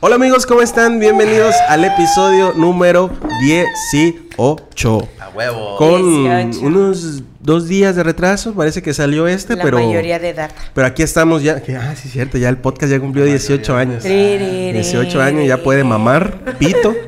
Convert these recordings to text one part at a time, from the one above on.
Hola amigos, ¿cómo están? Bienvenidos al episodio número 18. A huevo. Con 18. unos dos días de retraso, parece que salió este, La pero... mayoría de edad. Pero aquí estamos ya, que, ah, sí, cierto, ya el podcast ya cumplió 18 años. 18 años, ya puede mamar, pito.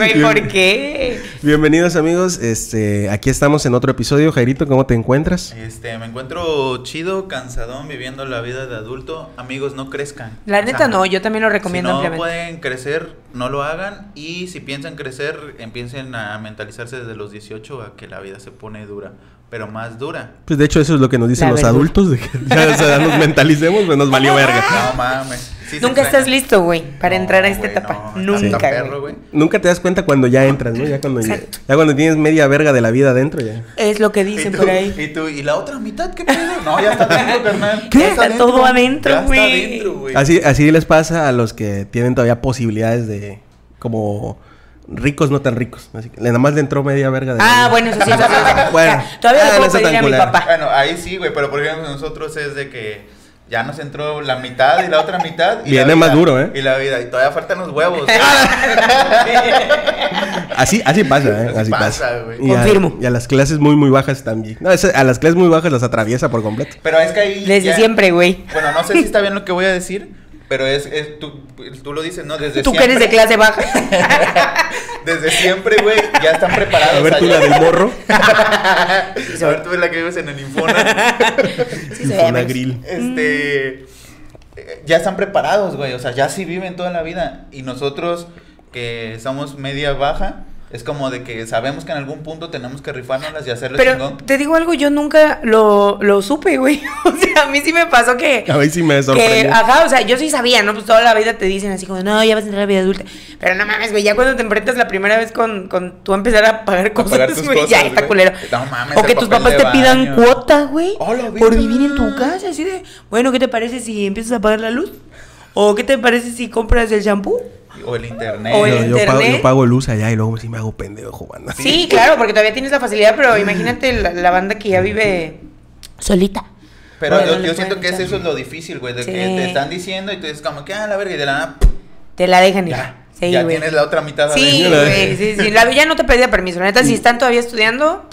Güey, ¿por qué? Bienvenidos amigos, este, aquí estamos en otro episodio. Jairito, ¿cómo te encuentras? Este, me encuentro chido, cansadón, viviendo la vida de adulto. Amigos, no crezcan. La O neta sea, no, yo también lo recomiendo si no ampliamente. pueden crecer, no lo hagan. Y si piensan crecer, empiecen a mentalizarse desde los 18 a que la vida se pone dura. Pero más dura. Pues de hecho eso es lo que nos dicen La los adultos, de que ya o sea, nos mentalicemos, pues nos valió verga. No mames. Sí Nunca extraña. estás listo, güey, para No, entrar a esta etapa. no, Nunca, perro. Nunca te das cuenta cuando ya entras, ¿no? Ya cuando, ya, ya cuando tienes media verga de la vida adentro, ya. Es lo que ¿Y dicen tú, por ahí. ¿Y tú? ¿Y la otra mitad qué pedo? No, ya está adentro, carnal. ¿Qué? Ya Está todo adentro, Ya güey. está adentro, güey. Así, así les pasa a los que tienen todavía posibilidades de como ricos no tan ricos. Así que nada más le entró media verga de la Ah, vida. bueno, eso sí, eso sí. Bueno, todavía ah, le no puedo está pedir a mi papá. Bueno, ahí sí, güey, pero por ejemplo nosotros es de que ya nos entró la mitad y la otra mitad. Y Viene la más vida- duro, ¿eh? Y la vida, y todavía faltan los huevos. Así, así pasa, ¿eh? Así Así, pasa, pasa. güey. Y a- Confirmo. Y a las clases muy, muy bajas también. No, a las clases muy bajas las atraviesa por completo. pero es que ahí. Desde ya- siempre, güey. Bueno, no sé si está bien lo que voy a decir, pero es, es tú, tú lo dices, ¿no? Desde Tú que eres de clase baja. Desde siempre, güey, ya están preparados. A ver tú allá. la del morro. A ver tú la que vives en el Infona. Sí, Infona. Grill. este eh, ya están preparados, güey, o sea, ya sí viven toda la vida y nosotros que somos media baja es como de que sabemos que en algún punto tenemos que rifárnoslas y hacerlo Pero chingón. te digo algo, yo nunca lo, lo supe, güey. O sea, a mí sí me pasó que. A mí sí me Que, sorprendió. ajá, o sea, yo sí sabía, ¿no? Pues toda la vida te dicen así como, no, ya vas a entrar a la vida adulta. Pero no mames, güey, ya cuando te enfrentas la primera vez con, con tú empezar a pagar cosas, pagar tus güey, cosas, ya está culero. No mames, o que tus papás te pidan baño. cuota, güey, Hola, por vivir en tu casa, así de, bueno, ¿qué te parece si empiezas a pagar la luz? ¿O qué te parece si compras el shampoo? O el internet. O el Yo, yo pago, internet. yo pago luz allá y luego sí me hago pendejo jugando. Sí, claro, porque todavía tienes la facilidad, pero imagínate la, la banda que ya vive solita. Pero Bueno, yo, siento que es eso es lo difícil, güey, de Sí. que te están diciendo y tú dices como que, ah, la verga, y de la nada, Te la dejan ir. ya, Sí, ya güey. tienes la otra mitad Sí, güey, sí, sí. La ya no te pedía permiso. La neta, si están todavía estudiando,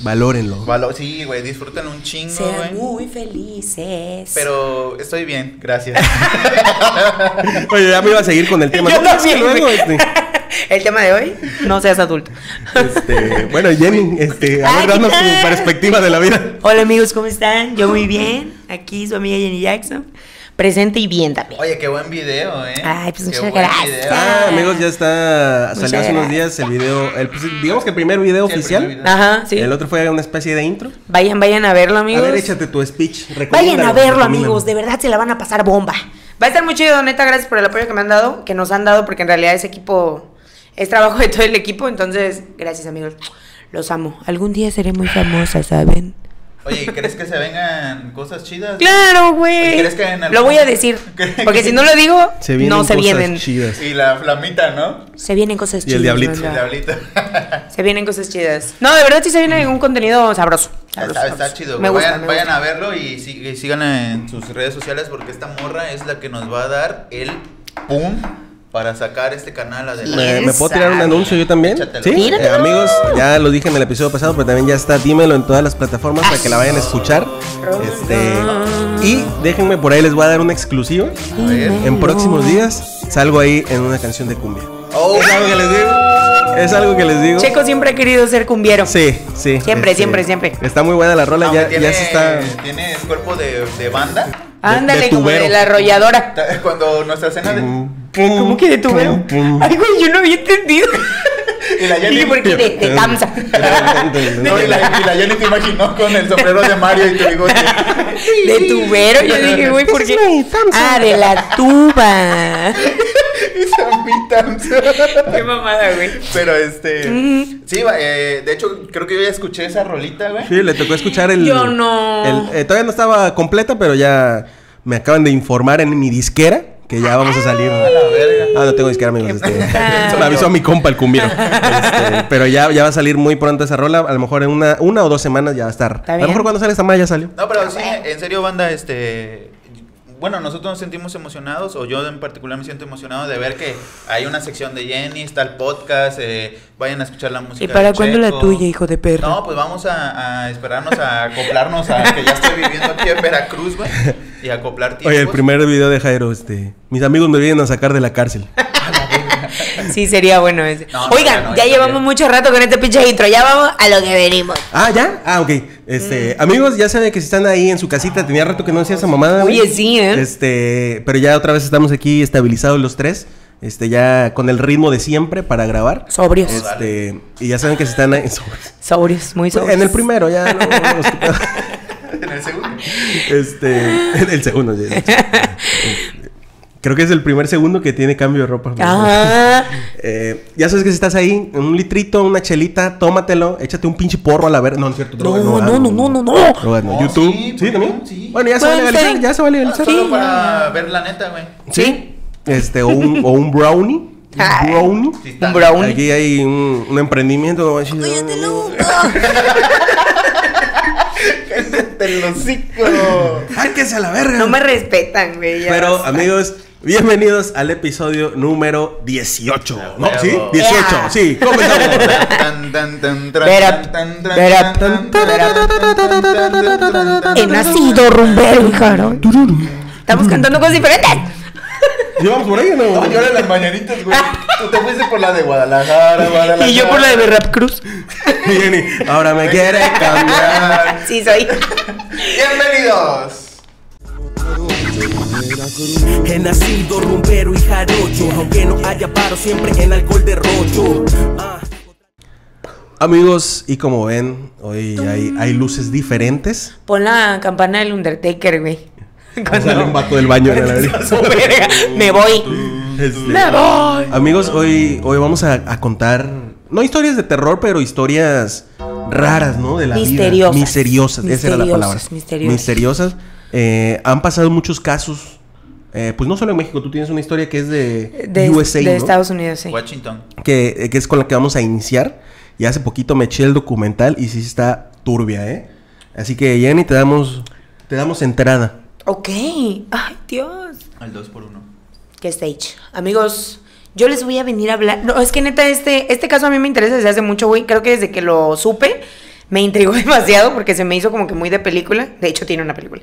Valórenlo. Valo- Sí, güey, disfruten un chingo, sean güey. muy felices. Pero estoy bien, gracias. Oye, ya me iba a seguir con el tema. Yo ¿Cómo es que también, luego, este, El tema de hoy, no seas adulto. este, bueno, Jenny, este, a Ay, ver, ¿qué danos tu perspectiva de la vida. Hola amigos, ¿cómo están? Yo muy bien. Aquí su amiga Jenny Jackson. Presente y bien también. Oye, qué buen video, eh. Ay, pues, Qué muchas buen gracias. video. Ah, amigos, ya está. Muchas Salió hace unos días el video. El, pues, digamos que el primer video Sí, oficial. primer video. Ajá, sí. El otro fue una especie de intro. Vayan, vayan a verlo, amigos. A ver, échate tu speech. Vayan a verlo, amigos. De verdad se la van a pasar bomba. Va a estar muy chido, neta. Gracias por el apoyo que me han dado, que nos han dado, porque en realidad ese equipo es trabajo de todo el equipo. Entonces, gracias, amigos. Los amo. Algún día seré muy famosa, ¿saben? Oye, ¿crees que se vengan cosas chidas? Claro, güey. ¿crees que en algún- Lo voy a decir. ¿Qué- Porque si no lo digo, Se no se cosas vienen. chidas. Y la flamita, ¿no? Se vienen cosas Y el chidas. diablito. El diablito. Se vienen cosas chidas. No, de verdad sí se viene un contenido sabroso. sabroso, Está, chido, Me gusta, Vayan, me vayan gusta. a verlo y, sí- y síganla en sus redes sociales porque esta morra es la que nos va a dar el pum para sacar este canal adelante. ¿Me, me puedo tirar un anuncio yo también? Échatelo. Sí. Eh, amigos, ya lo dije en el episodio pasado, pero también ya está Dímelo en todas las plataformas para que la vayan a escuchar. Este, y déjenme por ahí, les voy a dar una exclusiva. A ver. En próximos días salgo ahí en una canción de cumbia. Oh, Es algo que les digo. Es algo que les digo. Checo siempre ha querido ser cumbiero. Sí, sí. Siempre, siempre, siempre. Está muy buena la rola, aunque ya, tiene, ya se está. tiene cuerpo de, de banda. Ándale, de como de la arrolladora. Cuando nuestra escena de. ¿Cómo que de tubero? Pum, pum. Ay, güey, yo no había entendido. Y la Jenny. No, y la, y la Jenny te imaginó con el sombrero de Mario y tu bigote. De tubero. Yo dije, güey, ¿por qué? Ah, de la tuba. y Sammy Qué mamada, güey. Pero este. Sí, eh, de hecho, creo que yo ya escuché esa rolita, güey. Sí, le tocó escuchar el. Yo no. el- eh, todavía no estaba completa, pero ya me acaban de informar en mi disquera que ya vamos a salir. A la verga. Ah, no tengo disquera, amigos. Este, me avisó mi compa el cumbiero. Este, pero ya, ya va a salir muy pronto esa rola. A lo mejor en una, una o dos semanas ya va a estar. A lo mejor cuando sale esta madre ya salió. No, pero sí, en serio, banda, este. Bueno, nosotros nos sentimos emocionados, o yo en particular me siento emocionado de ver que hay una sección de Jenny, está el podcast, eh, vayan a escuchar la música. ¿Y para cuándo la tuya, hijo de perra? No, pues vamos a, a esperarnos a acoplarnos a que ya estoy viviendo aquí en Veracruz, güey, y acoplar tiempos. Oye, el primer video de Jairo, este. Mis amigos me vienen a sacar de la cárcel. Sí, sería bueno ese. No, Oigan, no, ya llevamos mucho rato con este pinche intro. Ya vamos a lo que venimos. Ah, ¿ya? Ah, ok. Este, amigos, ya saben que si están ahí en su casita, tenía rato que no hacía esa mamada. Oye, sí, ¿eh? Este, pero ya otra vez estamos aquí estabilizados los tres. Este, ya con el ritmo de siempre para grabar. Sobrios. Este, y ya saben que si están ahí. Sobrios, muy sobrios. En el primero, ya no. no, En el segundo. este, en el segundo. sí. Creo que es el primer segundo que tiene cambio de ropa. Ah, Eh, ya sabes que si estás ahí, un litrito, una chelita, tómatelo, échate un pinche porro a la verga. No, no es cierto. no, no, no, no, no, no. No, YouTube. sí, Sí, ¿por qué también. Sí. Bueno, ya se va a legalizar. Ya se va a legalizar. Solo Sí. para ver la neta, güey. Sí. Este, o un, o un brownie. Un brownie. Sí. Un brownie. Aquí hay un, un emprendimiento. Del hocico. ¡Sáquese a la verga! No me respetan, güey. Pero, amigos, bienvenidos al episodio número 18. ¿No? ¿Sí? 18. Ea. Sí, comenzamos. He nacido rumbero, hija. Estamos cantando cosas diferentes. ¿Llevamos por ahí o no? No, yo era las mañanitas, güey. Tú te fuiste por la de Guadalajara, Guadalajara. Y yo por la de Rap Cruz. Jenny, ahora me quiere cambiar. Sí, soy. Bienvenidos. He nacido rumbero y jarocho, aunque no haya paro, siempre en alcohol de rocho. Ah. Amigos, y como ven, hoy hay, hay luces diferentes. Pon la campana del Undertaker, güey. Sale un vato del baño. de la. Me voy. Este, Me voy. Amigos, hoy, hoy vamos a, a contar, no historias de terror, pero historias raras, ¿no? De la Misteriosas. vida. Misteriosas. Esa era la palabra. Misteriosas, misteriosas. Misteriosas. Eh, han pasado muchos casos. Eh, pues no solo en México, tú tienes una historia que es de, De, USA, de ¿no? Estados Unidos, sí. Washington. que, eh, que es con la que vamos a iniciar. Y hace poquito me eché el documental y sí está turbia, ¿eh? Así que Jenny, te damos, te damos entrada. Ok. Ay, Dios. Al 2 por 1 ¿Qué stage? Amigos, yo les voy a venir a hablar. No, es que neta, este, este caso a mí me interesa desde hace mucho, güey. Creo que desde que lo supe, me intrigó demasiado porque se me hizo como que muy de película. De hecho, tiene una película.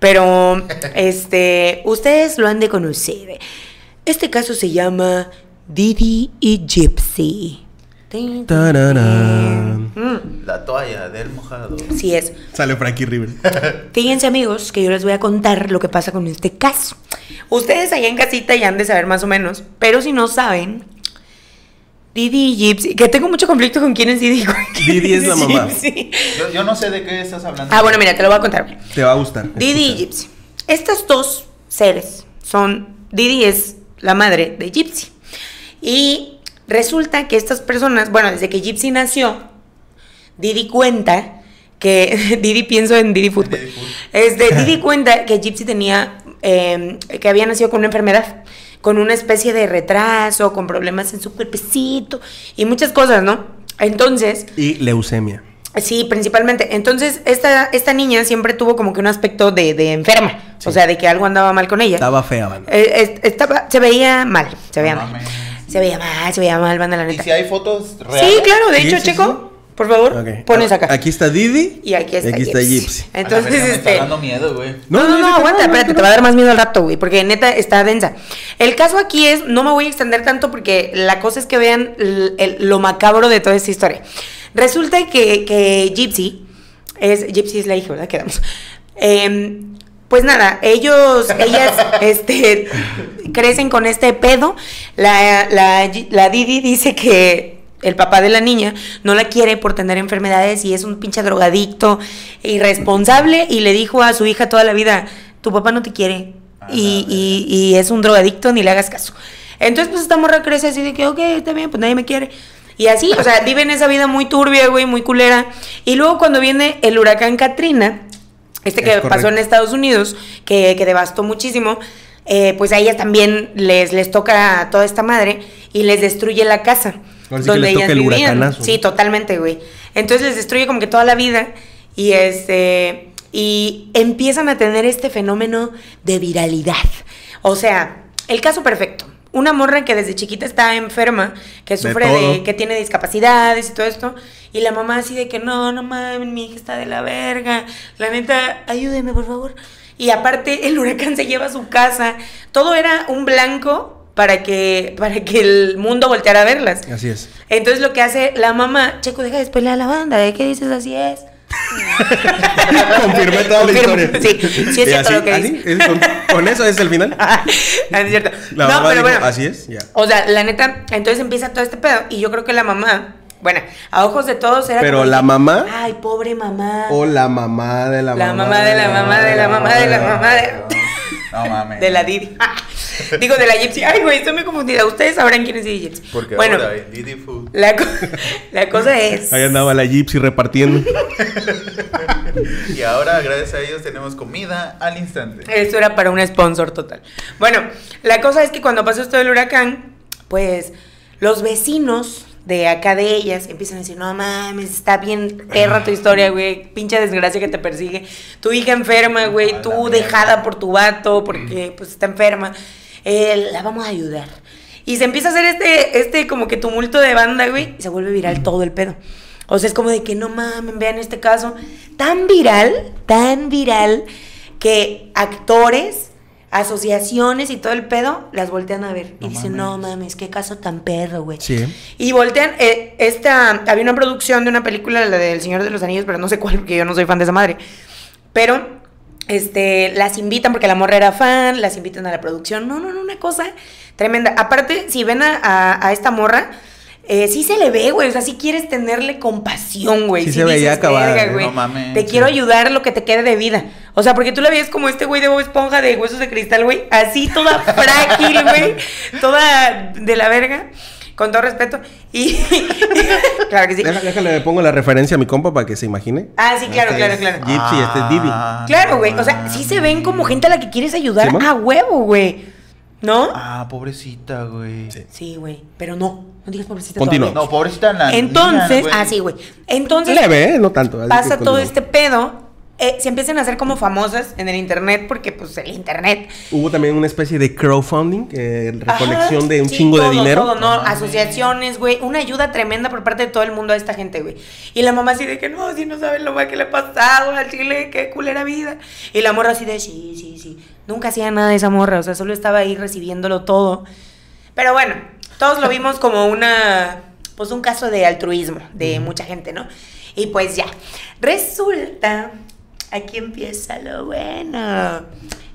Pero, este, ustedes lo han de conocer. Este caso se llama Didi y Gypsy. Mm, La toalla del mojado. sí es. Sale Frankie River. Fíjense amigos que yo les voy a contar lo que pasa con este caso. Ustedes allá en casita ya han de saber más o menos, pero si no saben, Didi y Gypsy, que tengo mucho conflicto con quién es Didi. y con quién Didi es la mamá. Gypsy. Yo, yo no sé de qué estás hablando. Ah, bueno, mira, te lo voy a contar. Te va a gustar. Didi y. Gypsy. Estos dos seres son, Didi es la madre de Gypsy. Y resulta que estas personas, bueno, desde que Gypsy nació, Didi cuenta que, Didi pienso en Didi Food. Didi. Este, Didi cuenta que Gypsy tenía, eh, que había nacido con una enfermedad, con una especie de retraso, con problemas en su cuerpecito y muchas cosas, ¿no? Entonces, Y leucemia. Sí, principalmente. Entonces, esta, esta niña siempre tuvo como que un aspecto de, de enferma. O sea, de que algo andaba mal con ella. Estaba fea, banda. Eh, es- estaba, se veía mal, se veía No mal. mames. Se veía mal, se veía mal, banda, la ¿Y neta. si hay fotos reales? Sí, claro, de Sí, hecho, sí, Checo, por favor, pones acá. Aquí está Didi. Y aquí está, Gypsy. Gypsy. A la Entonces, me está este. dando miedo, güey. No, no, no, aguanta, no, espérate, no. te va a dar más miedo al rato, güey, porque neta está densa. El caso aquí es, no me voy a extender tanto porque la cosa es que vean el- lo macabro de toda esta historia. Resulta que, que Gypsy, es, Gypsy es la hija, ¿verdad? Quedamos. Em, pues nada, ellos, ellas, este, crecen con este pedo. La, la, la Didi dice que el papá de la niña no la quiere por tener enfermedades y es un pinche drogadicto irresponsable y le dijo a su hija toda la vida, tu papá no te quiere y, y- y es un drogadicto, ni le hagas caso. Entonces pues esta morra crece así de que, ok, está bien, pues nadie me quiere. Y así, o sea, viven esa vida muy turbia, güey, muy culera. Y luego cuando viene el huracán Katrina, este que Es pasó en. Estados Unidos, que, que devastó muchísimo, eh, pues a ellas también les, les toca toda esta madre y les destruye la casa. Ahora sí que les toca el huracanazo. Sí, totalmente, güey. Entonces les destruye como que toda la vida y este y empiezan a tener este fenómeno de viralidad. O sea, el caso perfecto. Una morra que desde chiquita está enferma, que sufre de, todo. que tiene discapacidades y todo esto, y la mamá así de que no, no mames, mi hija está de la verga, la neta, ayúdeme por favor. Y aparte el huracán se lleva a su casa, todo era un blanco para que, para que el mundo volteara a verlas. Así es. Entonces lo que hace la mamá, Checo, deja de a la banda, ¿de qué dices así es? Confirmé toda la historia. Sí, sí es cierto así- lo que así, dice. es con, con eso es el final. Ah, no es cierto. La no, mamá pero dijo, bueno. así es, ya. O sea, la neta, entonces empieza todo este pedo. Y yo creo que la mamá, bueno, a ojos de todos era Pero como la de, mamá- Ay, pobre mamá. O la mamá de la, La mamá de la mamá de la mamá de la mamá de, No mames. de la Didi. Digo, de la Gypsy. Ay, güey, estoy muy confundida. Ustedes sabrán quién es Didi Gypsy. Porque bueno, ahora Didi Food. la, co- la cosa es. Ahí andaba la Gypsy repartiendo. Y ahora, gracias a ellos, tenemos comida al instante. Esto era para un sponsor total. Bueno, la cosa es que cuando pasó esto del huracán, pues los vecinos de acá de ellas empiezan a decir, no mames, está bien perra tu historia, güey, pinche desgracia que te persigue. Tu hija enferma, güey, A la tú dejada por tu vato porque pues está enferma. Eh, la vamos a ayudar. Y se empieza a hacer este, este como que tumulto de banda, güey, y se vuelve viral todo el pedo. O sea, es como de que no mames, vean este caso. Tan viral, tan viral, que actores, asociaciones y todo el pedo las voltean a ver. y dicen, no mames. mames, qué caso tan perro, güey. Sí. Y voltean, eh, esta, había una producción de una película, la del Señor de los Anillos, pero no sé cuál, porque yo no soy fan de esa madre. Pero, este, las invitan porque la morra era fan, las invitan a la producción. No, no, no, una cosa tremenda. Aparte, si ven a, a- a esta morra, eh, sí se le ve, güey. O sea, sí quieres tenerle compasión, güey. Sí se veía acabada, "Verga, ¿eh? güey, No mames, Te sí. quiero ayudar lo que te quede de vida. O sea, porque tú la veías como este güey de Bob Esponja de huesos de cristal, güey. Así toda frágil, güey. Toda de la verga. Con todo respeto. Y. claro que sí. Deja- Déjale, le pongo la referencia a mi compa para que se imagine. Ah, sí, claro, Este claro, claro. Gypsy, este es Didi. Ah, Claro, güey. O sea, sí se ven como gente a la que quieres ayudar ¿Simón? a huevo, güey. ¿No? Ah, pobrecita, güey. Sí. Sí, güey. Pero no. No digas pobrecita Continúa. todavía. No, pobrecita la Entonces, niña, güey. ah, sí, güey. Entonces, Leve, ¿eh? No tanto. así pasa todo continúa. este pedo. Eh, se empiezan a hacer como famosas en el internet porque, pues, el internet. Hubo también una especie de crowdfunding, eh, recolección Ajá, de un sí, chingo de dinero. todo, ¿no? Asociaciones, güey. Una ayuda tremenda por parte de todo el mundo a esta gente, güey. Y la mamá así de que no, si no saben lo mal que le ha pasado al chile, qué culera vida. Y la morra así de sí, sí, sí. Nunca hacía nada de esa morra, o sea, solo estaba ahí recibiéndolo todo. Pero bueno, todos lo vimos como una, pues un caso de altruismo de mucha gente, ¿no? Y pues ya, resulta, aquí empieza lo bueno,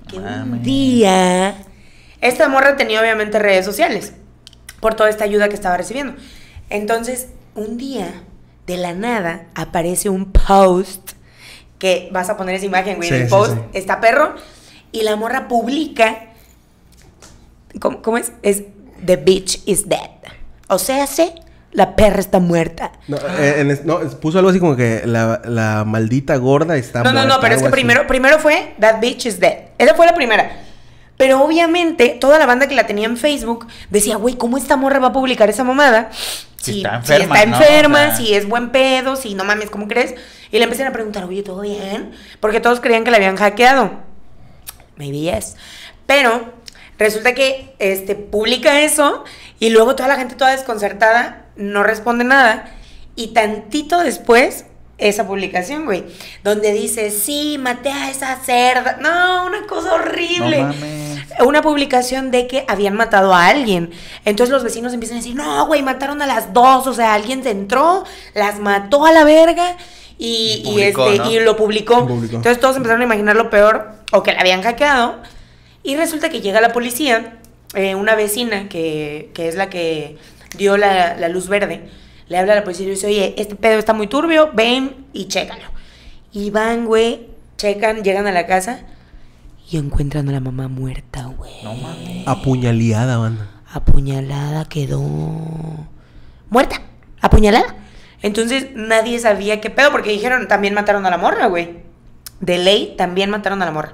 que un Mames. día, esta morra tenía obviamente redes sociales por toda esta ayuda que estaba recibiendo. Entonces, un día, de la nada, aparece un post que vas a poner esa imagen, güey, Sí, el sí, post, sí. está perro, y la morra publica, ¿cómo, cómo es? Es, The bitch is dead. O sea, se, la perra está muerta. No, eh, en es- no, es- puso algo así como que la, la maldita gorda está No, no, no, muerta, pero es que así. primero, primero fue That bitch is dead. Esa fue la primera. Pero obviamente, toda la banda que la tenía en Facebook decía, güey, ¿cómo esta morra va a publicar esa mamada? Si Si, está si enferma, está ¿no? enferma, O sea- si es buen pedo, si no mames, ¿cómo crees? Y le empezaron a preguntar, oye, ¿todo bien? Porque todos creían que la habían hackeado. Maybe yes. Pero resulta que este, publica eso y luego toda la gente toda desconcertada no responde nada. Y tantito después, esa publicación, güey, donde dice, sí, maté a esa cerda. No, una cosa horrible. No mames. Una publicación de que habían matado a alguien. Entonces los vecinos empiezan a decir, no, güey, mataron a las dos. O sea, alguien se entró, las mató a la verga. Y, Y y publicó, este, ¿no? y lo publicó. Lo publicó. Entonces todos empezaron a imaginar lo peor o que la habían hackeado. Y resulta que llega la policía, eh, una vecina que, que es la que dio la, la luz verde, le habla a la policía y le dice, oye, este pedo está muy turbio, ven y chécalo. Y van, güey, checan, llegan a la casa y encuentran a la mamá muerta, güey. No mames. Apuñaleada, banda. Apuñalada quedó. Muerta. Apuñalada. Entonces nadie sabía qué pedo, porque dijeron también mataron a la morra, güey. De ley también mataron a la morra.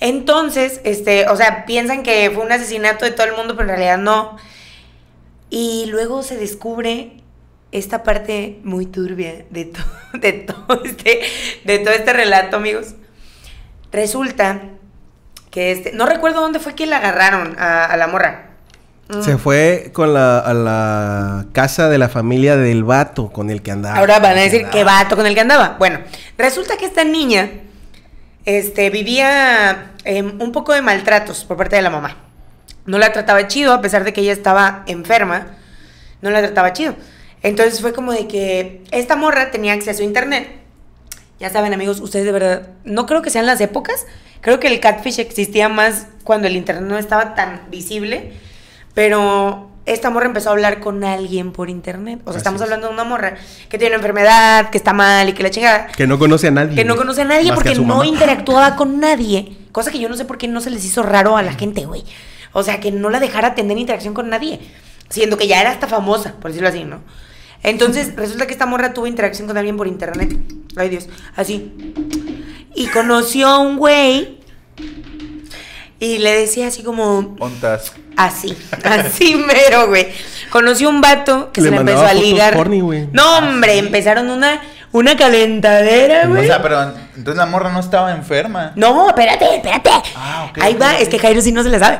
Entonces, este, o sea, piensan que fue un asesinato de todo el mundo, pero en realidad no. Y luego se descubre esta parte muy turbia de, to- de, todo este, de todo este relato, amigos. Resulta que este. No recuerdo dónde fue que la agarraron a, a la morra. Mm. Se fue con la, a la casa de la familia del vato con el que andaba. Ahora van a decir qué vato con el que andaba. Bueno, resulta que esta niña este, vivía em, un poco de maltratos por parte de la mamá. No la trataba chido, a pesar de que ella estaba enferma, no la trataba chido. Entonces fue como de que esta morra tenía acceso a internet. Ya saben, amigos, ustedes de verdad, no creo que sean las épocas. Creo que el catfish existía más cuando el internet no estaba tan visible. Pero esta morra empezó a hablar con alguien por internet. O sea, Así estamos es. hablando de una morra que tiene una enfermedad, que está mal y que la chingada. Que no conoce a nadie. Que no conoce a nadie a porque no mamá. interactuaba con nadie. Cosa que yo no sé por qué no se les hizo raro a la gente, güey. O sea, que no la dejara tener interacción con nadie. Siendo que ya era hasta famosa, por decirlo así, ¿no? Entonces, resulta que esta morra tuvo interacción con alguien por internet. Ay, Dios. Así. Y conoció a un güey. Y le decía así como. Ontas. Así, así mero, güey. Conoció un vato que Le se le empezó a ligar. porni, güey. no, hombre, empezaron una, una calentadera, O güey. sea, pero entonces la morra no estaba enferma. No, espérate, espérate. Ah, ok, Ahí va, es que Jairo sí no se le sabe.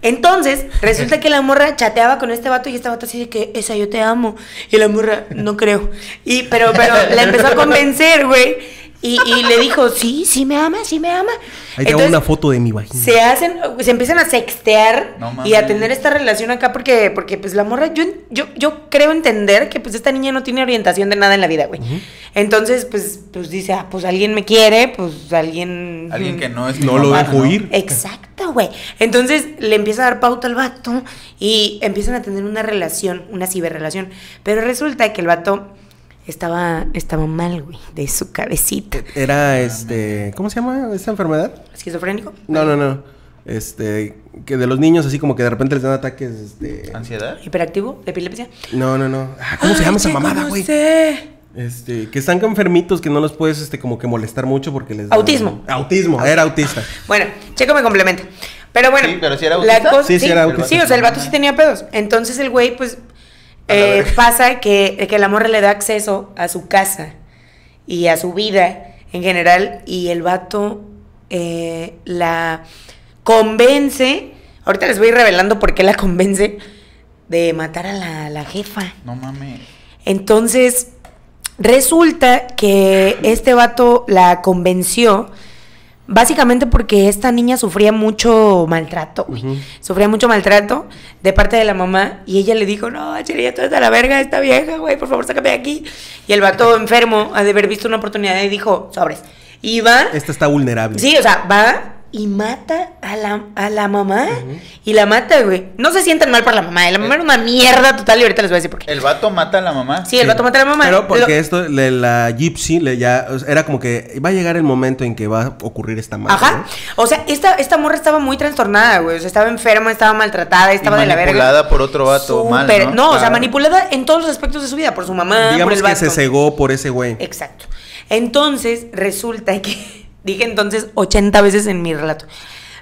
Entonces, resulta que la morra chateaba con este vato y este vato así de que, esa yo te amo. Y la morra, no creo. Y, pero, pero la empezó a convencer, güey. Y, y le dijo, sí, sí me ama, sí me ama. Ahí tengo Entonces, una foto de mi vagina. se hacen, se empiezan a sextear No y a tener esta relación acá porque, porque pues la morra, yo, yo, yo creo entender que pues esta niña no tiene orientación de nada en la vida, güey. Entonces, pues, pues dice, ah, pues alguien me quiere, pues alguien... Alguien que no es No lo dejo ir. Exacto, güey. Entonces le empieza a dar pauta al vato y empiezan a tener una relación, una ciberrelación. Pero resulta que el vato estaba, estaba mal, güey, de su cabecita. Era este. ¿Cómo se llama esta enfermedad? ¿Esquizofrénico? No, no, no. Este. Que de los niños, así como que de repente les dan ataques. Este. ¿Ansiedad? ¿Hiperactivo? ¿Epilepsia? No, no, no. Ah, ¿Cómo se llama esa mamada, no güey? sé. Este, que están enfermitos, que no los puedes, este, como que molestar mucho porque les. da- Autismo. Autismo, era autista. Bueno, Checo me complementa. Pero bueno, Sí, pero si era la autista. cosa- Sí, sí era autista. Sí, o sea, el vato sí tenía pedos. Entonces el güey, pues, eh, pasa que, que la morra le da acceso a su casa y a su vida en general. Y el vato eh, la convence. Ahorita les voy a ir revelando por qué la convence de matar a la, la jefa. No mames. Entonces, resulta que este vato la convenció básicamente porque esta niña sufría mucho maltrato, güey. Sufría mucho maltrato de parte de la mamá y ella le dijo, no, Chile, tú eres de la verga esta vieja, güey, por favor, sácame de aquí. Y el vato enfermo, ha de haber visto una oportunidad y dijo, sobres. Y va, Esta está vulnerable. sí, o sea, va y mata a la, a la mamá y la mata, güey. No se sientan mal por la mamá, la mamá era una mierda total y ahorita les voy a decir por qué. ¿El vato mata a la mamá? Sí, el vato mata a la mamá. Pero porque Lo- esto, le- la Gypsy, le ya, o sea, era como que va a llegar el momento en que va a ocurrir esta madre. Ajá. O sea, esta, esta morra estaba muy trastornada, güey. O sea, estaba enferma, estaba maltratada, estaba de la verga. manipulada por otro vato mal, ¿no? o sea, manipulada en todos los aspectos de su vida, por su mamá, por Digamos el que vato. se cegó por ese güey. Exacto. Entonces, resulta que. Dije entonces 80 veces en mi relato.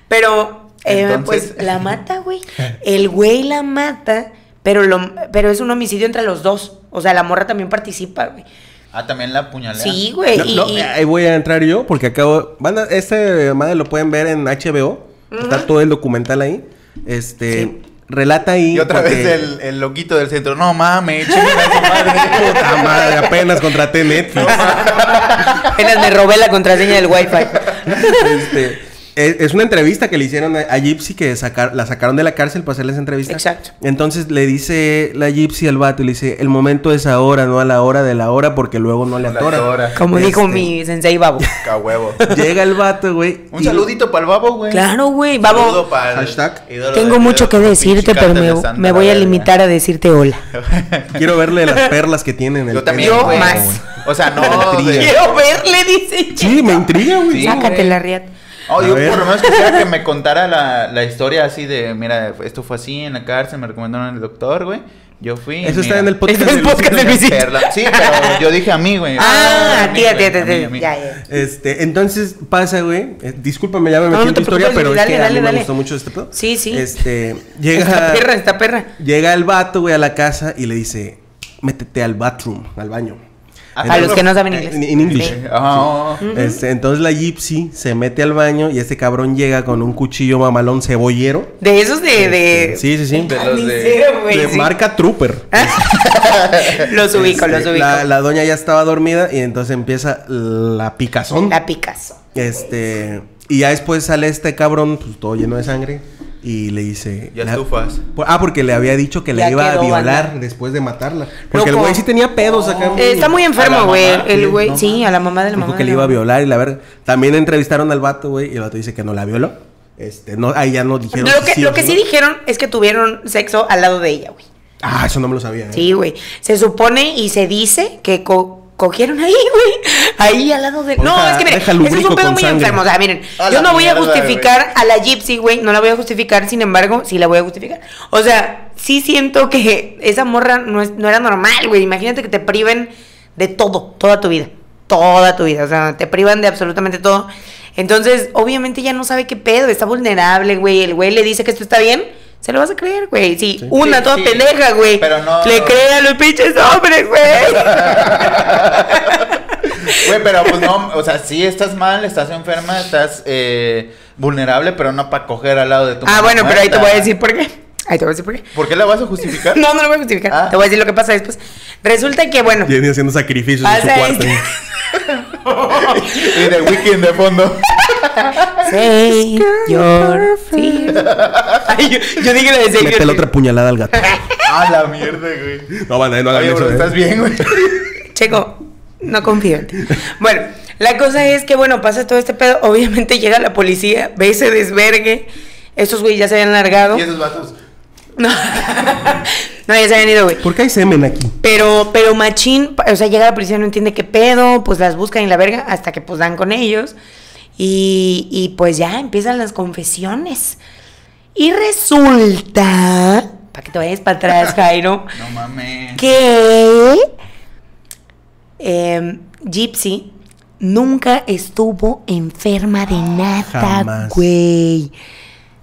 Pero, eh, Entonces- pues la mata, güey. El güey la mata, pero, lo, pero es un homicidio entre los dos. O sea, la morra también participa, güey. Ah, también la puñalea. Sí, güey. No, y- no, y- ahí voy a entrar yo porque acabo. Van a- este madre lo pueden ver en HBO. Está todo el documental ahí. Este. Sí. Relata ahí. Y otra porque- vez el, el loquito del centro. No mames, chinga su madre. Puta madre, apenas contraté Netflix. Apenas me robé la contraseña del wifi. Este, es, es una entrevista que le hicieron a, a Gypsy que sacar, la sacaron de la cárcel para hacerle esa entrevista. Exacto. Entonces le dice la Gypsy al vato y le dice, el momento es ahora, no a la hora de la hora porque luego no le La atora. Como dijo Este, mi sensei Babo. Ca huevo. Llega el vato, güey. Un y- saludito para el babo, güey. Claro, güey. Saludo Babo, Hashtag. tengo mucho que decirte, pero me, voy a limitar a decirte hola. Quiero verle las perlas que tiene en el Yo también, Yo más. O sea, no. Quiero verle, dice. Sí, me intriga, güey. Sácate la riata. Oh, yo ver. por lo menos quisiera que me contara la, la historia así de, mira, esto fue así en la cárcel, me recomendaron el doctor, güey. Yo fui. Eso está en el podcast. Está en de el podcast Luisito. de Luisito. Perla. Sí, pero yo dije a mí, güey. Ah, a mí, tía, tía, tía. a mí. Ya, ya. Este, entonces pasa, güey. eh, discúlpame, ya me metí No, no en tu historia, pero dale, es que a dale, mí me gustó mucho este pedo. Sí, sí. Este, Esta llega. perra, esta perra. Llega el vato, güey, a la casa y le dice: métete al bathroom, al baño. A los que no saben inglés. En. Sí. Ah, Este, entonces la gypsy se mete al baño y este cabrón llega con un cuchillo mamalón cebollero. De esos de. de... Sí, sí, sí. De los de- De marca Trooper. Los ubico, los Este, ubico. La, la doña ya estaba dormida y entonces empieza la picazón. La Picasso. Este, y ya después sale este cabrón, pues todo lleno de sangre, y le dice. Ya la- estufas. Ah, porque le había dicho que Ya le iba a violar banda. después de matarla. Porque el güey sí tenía pedos acá. Eh, está muy enfermo, la güey. El sí, güey, no sí, a la mamá de la mamá. Dijo que le la iba a violar y la verdad. También entrevistaron al vato, güey, y el vato dice que no la violó. Este, no, ahí ya no dijeron. Lo que, lo que sí no. dijeron es que tuvieron sexo al lado de ella, güey. Ah, eso no me lo sabía. ¿eh? Sí, güey. Se supone y se dice que co- cogieron ahí, güey. Ahí al lado de. No, es que miren, eso es un pedo muy sangre. enfermo. O sea, miren, A yo no voy a justificar a la Gypsy, güey. No la voy a justificar, sin embargo, sí la voy a justificar. O sea, sí siento que esa morra no, es, no era normal, güey. Imagínate que te priven de todo, toda tu vida. Toda tu vida. O sea, te privan de absolutamente todo. Entonces, obviamente ya no sabe qué pedo, está vulnerable, güey. El güey le dice que esto está bien. Se lo vas a creer, güey. Sí, una Sí, toda sí. pendeja, güey. Pero no- Le cree a los pinches hombres, güey. Güey, pero pues no, o sea, sí estás mal, estás enferma, estás eh, vulnerable, pero no para coger al lado de tu ah, mamá bueno, pero ahí te voy a decir por qué. Ahí te voy a decir por qué. ¿Por qué la vas a justificar? No, no lo voy a justificar. Ah. Te voy a decir lo que pasa después. Resulta que, bueno. Viene haciendo sacrificios en su cuarto. y de weekend de fondo. Say your. Ay, yo, yo dije la de your la otra puñalada al gato. Ah, la mierda, güey. No, banda, no hagan eso. bro, ¿eh? ¿estás bien, güey? Checo, no confío en ti. Bueno, la cosa es que, bueno, pasa todo este pedo. Obviamente llega la policía, ve ese desvergue. Estos güeyes ya se habían largado. Y esos vatos. No, no ya se habían ido, güey. ¿Por qué hay semen aquí? Pero, pero Machín, o sea, llega la policía, no entiende qué pedo, pues las buscan y la verga, hasta que pues dan con ellos. Y, y pues ya empiezan las confesiones. Y resulta, para que te vayas para atrás, Jairo, No mames. que em, Gypsy nunca estuvo enferma de nada, Jamás. güey.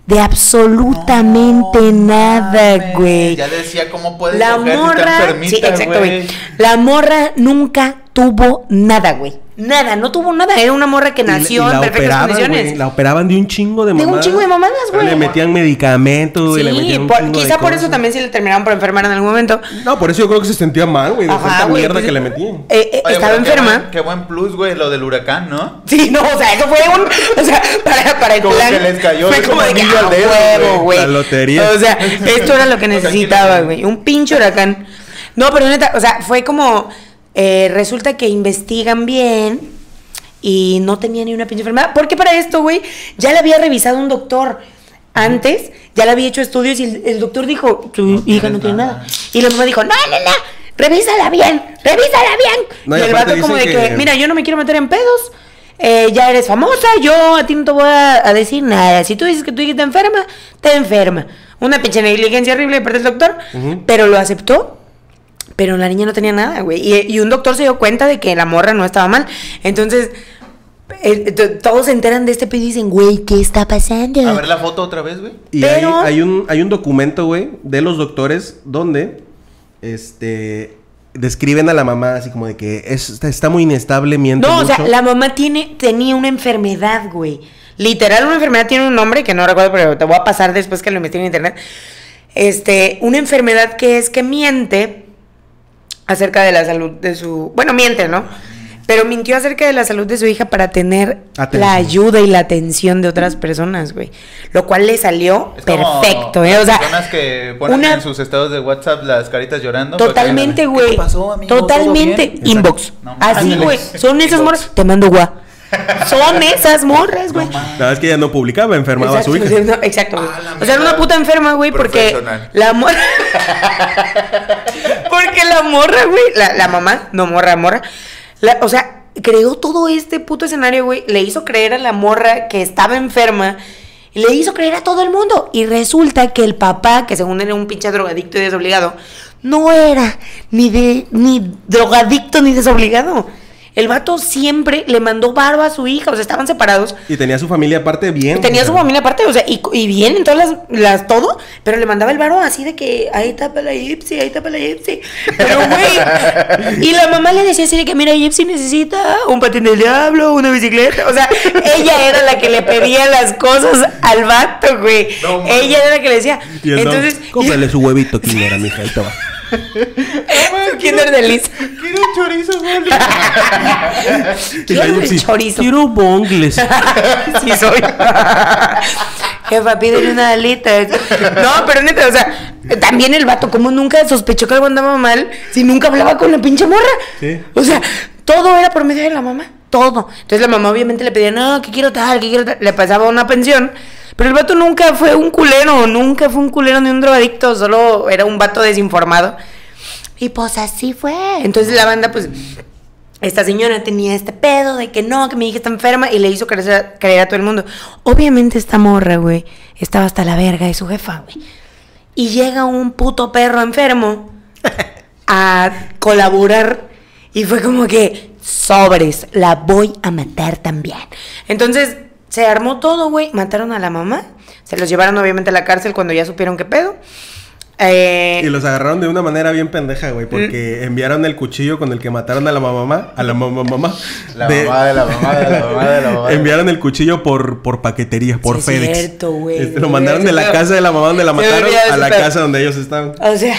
De absolutamente No nada, güey. Ya decía cómo puedes La morra, enfermita, sí, exacto, güey. La morra nunca tuvo nada, güey. Nada, no tuvo nada. Era una morra que Y la- nació y la en perfectas operaban, condiciones. La operaban de un chingo de De un mamadas. chingo de mamadas, güey. Le metían medicamentos, güey. le Sí, metían un por- chingo de quizá por eso también sí le terminaron por enfermar en algún momento. No, por eso yo creo que se sentía mal, güey. De tanta mierda pues, que le metían. eh, eh, Oye, estaba qué enferma. buen- Qué buen plus, güey, lo del huracán, ¿no? Sí, no, o sea, eso fue un. O sea, para, para el Como plan. que les cayó fue como de que anillo a al dedo, huevo, güey. güey. La lotería. O sea, esto era lo que necesitaba, ¿quién- güey. Un pinche huracán. No, pero neta, o sea, fue como. Eh, resulta que investigan bien y no tenía ni una pinche enfermedad. Porque para esto, güey, ya la había revisado un doctor. Antes, ya le había hecho estudios y el, el doctor dijo: Tu hija no tiene nada. nada. Y la mamá dijo: No, no, no, revísala bien, revísala bien. No, y y el vato, como de que, que- mira, yo no me quiero meter en pedos. eh, ya eres famosa, yo a ti no te voy a, a decir nada. Si tú dices que tu hija está enferma, te enferma. Una pinche negligencia horrible de parte del doctor, pero lo aceptó. Pero la niña no tenía nada, güey. Y, y un doctor se dio cuenta de que la morra no estaba mal. Entonces, eh, todos se enteran de este pedo y dicen, güey, ¿qué está pasando? A ver la foto otra vez, güey. Y Pero- hay, hay un, hay un documento, güey, de los doctores donde este describen a la mamá así como de que es- está, está muy inestable, miente No, o sea, la mamá tiene, tenía una enfermedad, güey. Literal, una enfermedad tiene un nombre que no recuerdo, pero te voy a pasar después que lo investigue en internet. Este, una enfermedad que es que miente acerca de la salud de su. Bueno, miente, ¿no? Pero mintió acerca de la salud de su hija para tener Atención. la ayuda y la atención de otras personas, güey. Lo cual le salió Es como perfecto, ¿eh? O sea, personas que ponen una- en sus estados de WhatsApp las caritas llorando. que Totalmente, güey. ¿Qué pasó, amigo? ¿Todo Totalmente. Inbox. No, Así, güey. Son esas morras. Te mando gua. Son esas morras, güey. No. La verdad es que ella no publicaba, enfermaba a su hija. Exacto, no, exacto, güey. Ah, o sea, era una puta enferma, güey, porque la morra. porque la morra, güey, la, la mamá, no morra, morra. o sea, creó todo este puto escenario, güey. Le hizo creer a la morra que estaba enferma. Le hizo creer a todo el mundo. Y resulta que el papá, que según era un pinche drogadicto y desobligado, no era ni de ni drogadicto ni desobligado. El vato siempre le mandó barba a su hija, o sea, estaban separados. Y tenía su familia aparte bien. Tenía o su familia aparte, o sea, y, y bien en todas las, las- todo, pero le mandaba el varo así de que ahí tapa la Gypsy, ahí tapa la Gypsy. Pero güey, y la mamá le decía así de que mira, Gypsy necesita un patín del diablo, una bicicleta. O sea, ella era la que le pedía las cosas al vato, güey. No, ella era la que le decía. Y Entonces, cómprale su huevito Kinder a mi hija, ahí te va. Su kinder. Quiero chorizo, la Quiero el chorizo. Quiero bongles. sí soy. Jefa, pídele una alita. No, pero neta, o sea, también el vato, como nunca sospechó que algo andaba mal, si nunca hablaba con la pinche morra. Sí. O sea, todo era por medio de la mamá. Todo. Entonces la mamá obviamente le pedía, no, que quiero tal, que quiero tal. Le pasaba una pensión. Pero el vato nunca fue un culero, nunca fue un culero ni un drogadicto, solo era un vato desinformado. Y pues así fue. Entonces la banda, pues, esta señora tenía este pedo de que no, que mi hija está enferma y le hizo creer, creer a todo el mundo. Obviamente esta morra, güey, estaba hasta la verga de su jefa, güey. Y llega un puto perro enfermo a colaborar y fue como que sobres, la voy a matar también. Entonces se armó todo, güey, mataron a la mamá, se los llevaron obviamente a la cárcel cuando ya supieron qué pedo. Eh, Y los agarraron de una manera bien pendeja, güey, porque enviaron el cuchillo con el que mataron a la mamá, a la mamá mamá. La mamá de la mamá de la mamá de la mamá. Enviaron el cuchillo por, por paquetería, por Sí, FedEx. cierto, güey. Este, lo mandaron de la casa de la mamá donde la mataron a la casa donde ellos estaban. O sea,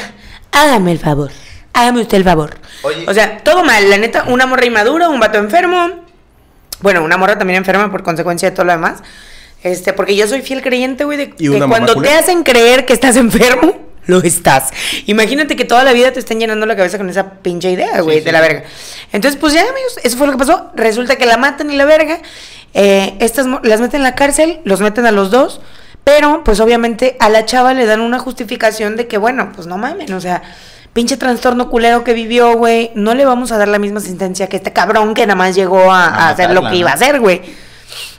hágame el favor. Hágame usted el favor. Oye. O sea, todo mal. La neta, una morra inmadura, un vato enfermo. Bueno, una morra también enferma por consecuencia de todo lo demás. Este, porque yo soy fiel creyente, güey, de que cuando te hacen creer que estás enfermo, lo estás. Imagínate que toda la vida te están llenando la cabeza con esa pinche idea, güey, sí, de la verga. Entonces, pues ya, amigos, eso fue lo que pasó. Resulta que la matan y la verga. Eh, estas las meten en la cárcel, los meten a los dos. Pero, pues obviamente a la chava le dan una justificación de que, bueno, pues no mamen, o sea, pinche trastorno culero que vivió, güey, no le vamos a dar la misma sentencia que este cabrón que nada más llegó a, A a hacer lo que iba a hacer, güey.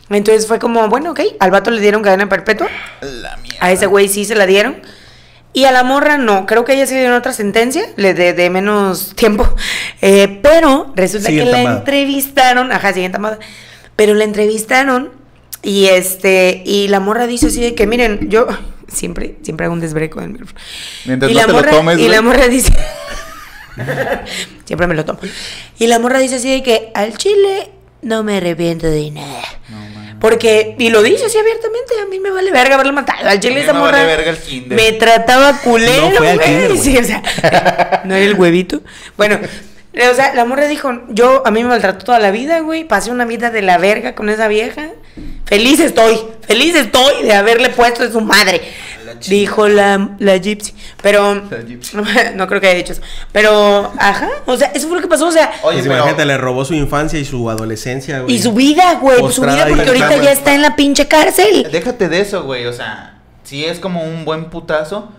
Entonces fue como, bueno, ok, al vato le dieron cadena perpetua. La mierda. A ese güey sí se la dieron. Y a la morra no, creo que ella sí le dieron otra sentencia, le de, de menos tiempo. Eh, pero resulta que la entrevistaron, ajá, siguiente amada. Pero la entrevistaron y este, y la morra dice así de que, miren, yo siempre, siempre hago un desbreco en. Mientras y no la te lo morra, tomes, Y la morra dice. siempre me lo tomo. Y la morra dice así de que al chile no me arrepiento de nada. No. Porque, y lo dice así abiertamente, a mí me vale verga haberla matado. Al chile esa me morra vale verga el kinder. me trataba culero, güey. Sí, o sea, no era el huevito. Bueno, o sea, la morra dijo, yo, a mí me maltrató toda la vida, güey. Pasé una vida de la verga con esa vieja. Feliz estoy, feliz estoy de haberle puesto de su madre. Dijo la, la gypsy. Pero, La gypsy. no creo que haya dicho eso. Pero, ajá, o sea, eso fue lo que pasó, o sea... Oye, Pues pero- imagínate, le robó su infancia y su adolescencia, güey. Y su vida, güey, su Postrada vida porque ahorita ya está en la pinche cárcel. Déjate de eso, güey. O sea, sí es como un buen putazo.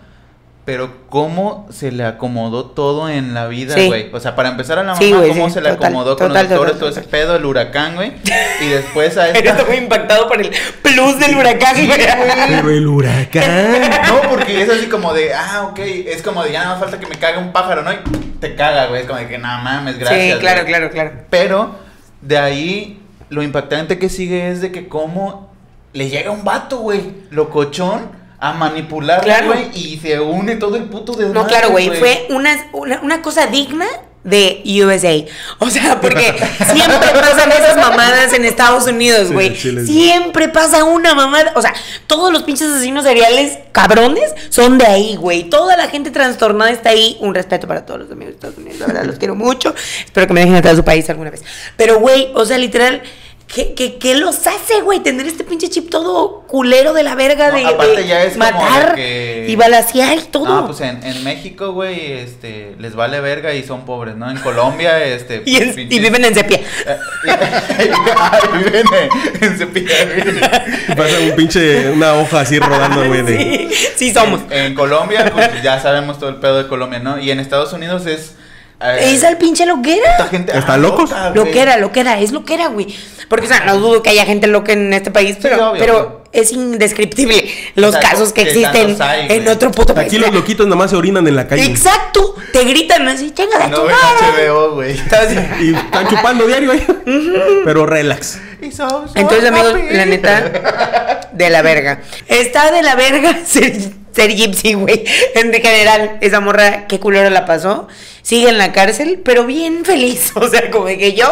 Pero cómo se le acomodó todo en la vida, Sí. güey. O sea, para empezar a la mamá, Sí, cómo sí, se le total, acomodó con total, los doctores, total, todo ese pedo, el huracán, güey. Y después a Pero esta... estoy impactado por el plus del huracán, güey. Pero el huracán. No, porque es así como de, ah, ok, es como de ya nada más falta que me cague un pájaro, ¿no? Y te caga, güey, es como de que nada mames, gracias. Sí, claro, güey". claro, claro. Pero de ahí lo impactante que sigue es de que cómo le llega un vato, güey, locochón, a manipularla, Claro. güey, y se une todo el puto desmadre, No, claro, güey, fue una, una, una cosa digna de USA. O sea, porque siempre pasan esas mamadas en Estados Unidos, Sí, güey. siempre pasa una mamada. O sea, todos los pinches asesinos seriales cabrones son de ahí, güey. Toda la gente trastornada está ahí. Un respeto para todos los amigos de Estados Unidos, la verdad, los quiero mucho. Espero que me dejen entrar a su país alguna vez. Pero, güey, o sea, literal. ¿Qué, qué, qué los hace, güey? Tener este pinche chip todo culero de la verga No, de, aparte de ya es como matar de que- y balasear y todo. No, pues en, en México, güey, este, les vale verga y son pobres, ¿no? En Colombia, este... Y, en- pinches- y viven en sepia. Viven en, en. Y pasa un pinche, una hoja así rodando, güey. Sí, sí somos. En, en Colombia, pues ya sabemos todo el pedo de Colombia, ¿no? Y en Estados Unidos es. Eh, Es al pinche loquera. esta gente. ¿Están ah, locos? loca, Lo güey. que era, lo que era, es lo que era, güey. Porque, o sea, no dudo que haya gente loca en este país, pero, obvio, pero obvio. es indescriptible los O sea, casos que que existen hay, en otro puto país. Aquí los loquitos nomás se orinan en la calle. Exacto, te gritan así, chinga de No tu. HBO, güey. Y están chupando diario ahí. Pero relax. Entonces, amigos, la neta, de la verga. Está de la verga ser gypsy, güey. En general, esa morra, qué culero la pasó. Sigue en la cárcel, pero bien feliz. O sea, como que yo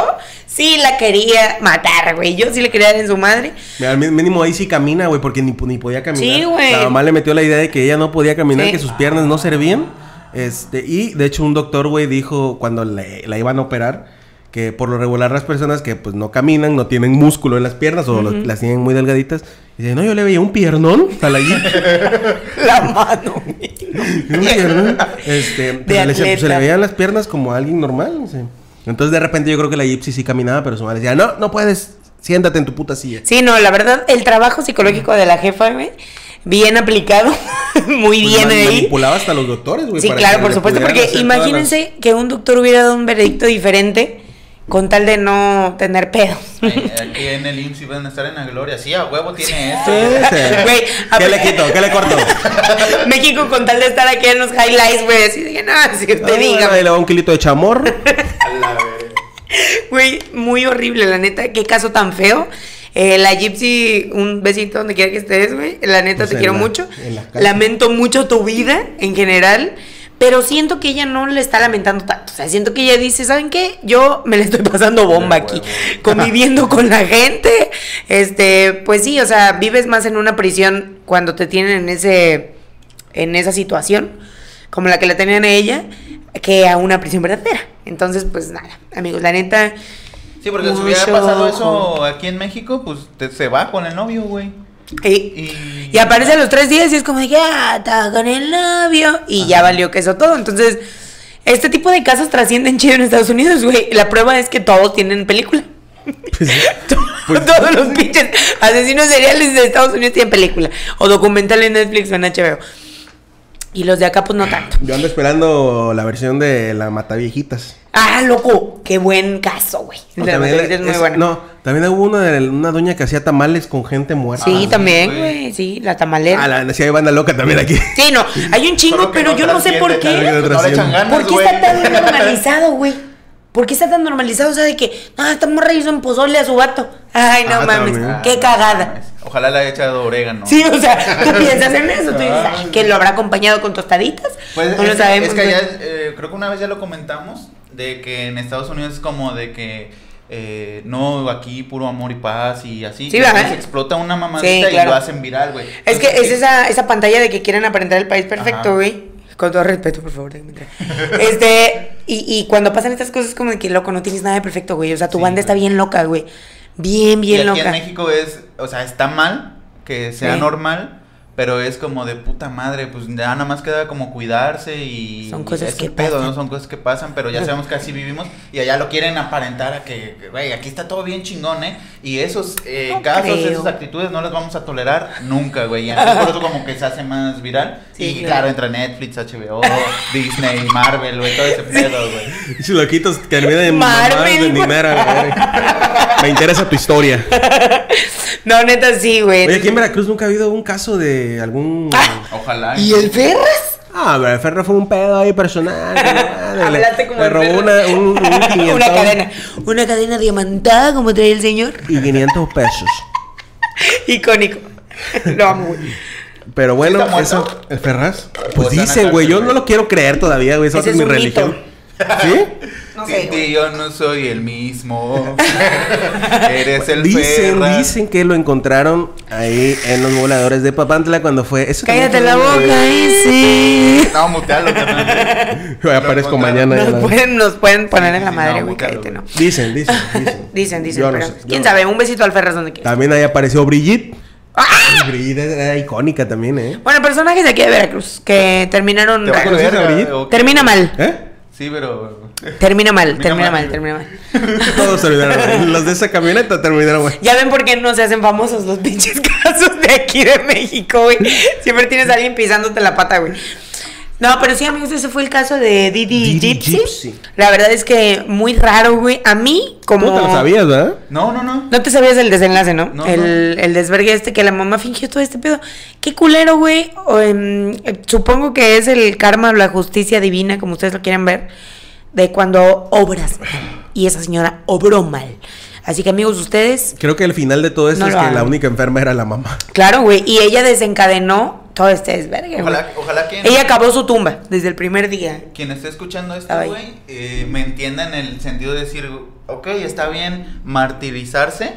sí la quería matar, güey. Yo sí le quería dar en su madre. Al mínimo ahí sí camina, güey, porque ni, ni podía caminar. Sí, güey. La mamá le metió la idea de que ella no podía caminar, Sí. que sus piernas no servían. Este, y de hecho un doctor, güey, dijo cuando le- la iban a operar que por lo regular las personas que pues no caminan, no tienen músculo en las piernas o las tienen muy delgaditas. Dice, no, yo le veía un piernón a la La mano, un piernón. Este, pues, le, se le veían las piernas como a alguien normal. no sé. Entonces de repente yo creo que la Gypsy sí caminaba, pero su madre decía, no, no puedes, siéntate en tu puta silla. Sí, no, la verdad, el trabajo psicológico de la jefa, güey, bien aplicado. Muy Pues, bien ahí. Manipulaba hasta los doctores, güey. Sí, para claro, por supuesto, porque las- imagínense que un doctor hubiera dado un veredicto diferente con tal de no tener pedos. Ay, Aquí en el IMSS iban a estar en la gloria. Sí, a huevo tiene esto. Sí, sí. Güey, a ¿Qué le quito? ¿Qué le corto? México con tal de estar aquí en los highlights, güey, así de que no, si usted Ah, diga, Le va un kilito de chamor. güey, muy horrible, la neta, qué caso tan feo. Eh, la Gypsy, un besito donde quiera que estés, güey. La neta, Pues te quiero la- mucho. la. Lamento mucho tu vida en general. Pero siento que ella no le está lamentando tanto. O sea, siento que ella dice, ¿saben qué? Yo me le estoy pasando bomba aquí. Conviviendo con la gente. Este, pues sí, o sea, vives más en una prisión cuando te tienen en ese. en esa situación. Como la que la tenían a ella. Que a una prisión verdadera. Entonces, pues nada, amigos, la neta. Sí, porque si hubiera pasado ojo. eso aquí en México, pues te- se va con el novio, güey. Y, Y, y aparece a los tres días y es como de que, ah, está con el novio. Y ya valió que eso todo. Entonces, este tipo de casos trascienden chido en Estados Unidos, güey. La prueba es que todos tienen película. Pues, pues- todos los pinches asesinos seriales de Estados Unidos tienen película. O documental en Netflix o en HBO. Y los de acá, pues no tanto. Yo ando esperando la versión de la Mataviejitas. Ah, loco. Qué buen caso, güey. No, La también, verdad es muy es- bueno. no, también hubo una, de, una doña que hacía tamales con gente muerta. Sí, Ah, también, güey. Sí, la tamalera. Ah, la, sí, hay banda loca también aquí. Sí, no. Hay un chingo, pero yo no sé por qué. también. No le echan ganas, ¿Por qué güey. está tan normalizado, güey? ¿Por qué está tan normalizado? O sea, de que, ah, esta morra hizo en pozole a su vato. Ay, no Ah, mames, también. qué cagada. Ojalá le haya echado orégano. Sí, o sea, tú piensas en eso, tú dices, ay, que lo habrá acompañado con tostaditas. Pues no es, lo sabemos. es que allá, eh, creo que una vez ya lo comentamos, de que en Estados Unidos es como de que eh, no, aquí puro amor y paz y así. Sí, ¿verdad? entonces explota una mamadita Sí, y lo hacen viral, güey. Es que es esa, esa pantalla de que quieren aparentar el país perfecto, güey. Con todo respeto, por favor. Este, y, y cuando pasan estas cosas, como de que loco, no tienes nada de perfecto, güey. O sea, tu Sí, banda está bien loca, güey. Bien, y bien aquí loca. en México es, o sea, está mal que sea Sí. normal, pero es como de puta madre, pues ya nada más queda como cuidarse y Son cosas ese que pedo, pasan. ¿no? Son cosas que pasan, pero ya sabemos que así vivimos y allá lo quieren aparentar a que, güey, aquí está todo bien chingón, ¿eh? Y esos eh, No casos, creo. esas actitudes no las vamos a tolerar nunca, güey. Y entonces por eso como que se hace más viral. Sí, y claro. claro, entra Netflix, HBO, Disney, Marvel, güey, todo ese pedo, güey. Esos loquitos que terminan en Marvel, mamadas de dinero, güey. Me interesa tu historia. No, neta, sí, güey. Oye, aquí en Veracruz nunca ha habido un caso de algún. Ojalá. ¿Y el Ferras? Ah, pero el Ferro fue un pedo ahí personal. ¿no? Le- Hablaste como Le el robó una, un, un Una quinientón cadena. Una cadena diamantada, como trae el señor. Y 500 pesos. Icónico. Lo amo, güey. Pero bueno, ¿Sí está muerto? eso. ¿El Ferraz? ¿O Pues en la dicen, güey. cárcel, Yo güey? no lo quiero creer todavía, güey. Esa Ese es es mi un religión. mito. ¿Sí? No sé, güey. yo no soy el mismo. Eres el Dicen, dicen que lo encontraron ahí en los voladores de Papantla cuando fue. Eso Cállate la boca, ahí sí. No, mutealo. Güey, aparezco mañana. Nos pueden, nos pueden poner Sí, en la sí, madre, no, güey, búscalo, cállate, ¿no? Dicen, dicen, dicen. Dicen, dicen, Yo no pero sé, yo quién no sabe, un besito al Ferras donde quiera. También ahí apareció Brigitte. ¡Ah! Brigitte era icónica también, ¿eh? Bueno, personajes de aquí de Veracruz que terminaron Te a raros. ¿Conoces a. Termina mal. ¿Eh? Sí, pero. Termina mal, Termina mal. mal, termina mal. Todos terminaron. mal. Los de esa camioneta terminaron, güey. Ya ven por qué no se hacen famosos los pinches casos de aquí de México, güey. Siempre tienes a alguien pisándote la pata, güey. No, pero sí, amigos, ese fue el caso de Didi, Didi Gypsy. Gypsy. La verdad es que muy raro, güey. A mí, como. ¿Cómo te lo sabías, verdad? No, no, no. No te sabías el desenlace, ¿no? No, el, el desvergue este que la mamá fingió todo este pedo. Qué culero, güey. O, em, supongo que es el karma o la justicia divina, como ustedes lo quieran ver, de cuando obras mal. Y esa señora obró mal. Así que, amigos, ustedes, Creo que el final de todo esto No es que hagan. la única enferma era la mamá. claro, güey. Y ella desencadenó todo este desvergue. Ojalá, ojalá quien, Ella acabó su tumba desde el primer día. quien esté escuchando esto, güey, eh, me entienda en el sentido de decir, ok, está bien martirizarse.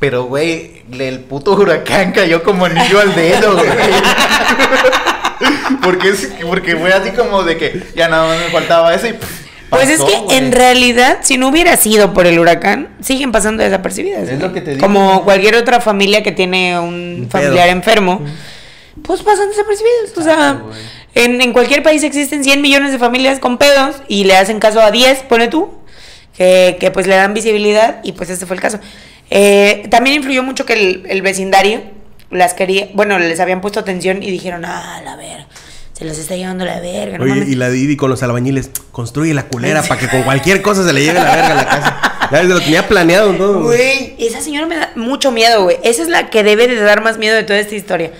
Pero, güey, el puto huracán cayó como anillo al dedo, güey. porque, es, porque fue así como de que ya nada más me faltaba eso y... pff, Pues es que en realidad, si no hubiera sido por el huracán, siguen pasando desapercibidas. Es lo que te digo. Como cualquier otra familia que tiene un Un familiar enfermo, pues pasan desapercibidas. O sea, en, en cualquier país existen 100 millones de familias con pedos y le hacen caso a 10, pone tú, que, que pues le dan visibilidad y pues este fue el caso. Eh, también influyó mucho que el, el vecindario las quería, bueno, les habían puesto atención y dijeron, ah, la verga, se los está llevando la verga. no Oye, mames". y la Didi con los albañiles, construye la culera para que con cualquier cosa se le llegue la verga a la casa. Ya lo tenía planeado todo. güey. Esa señora me da mucho miedo, güey. Esa es la que debe de dar más miedo de toda esta historia.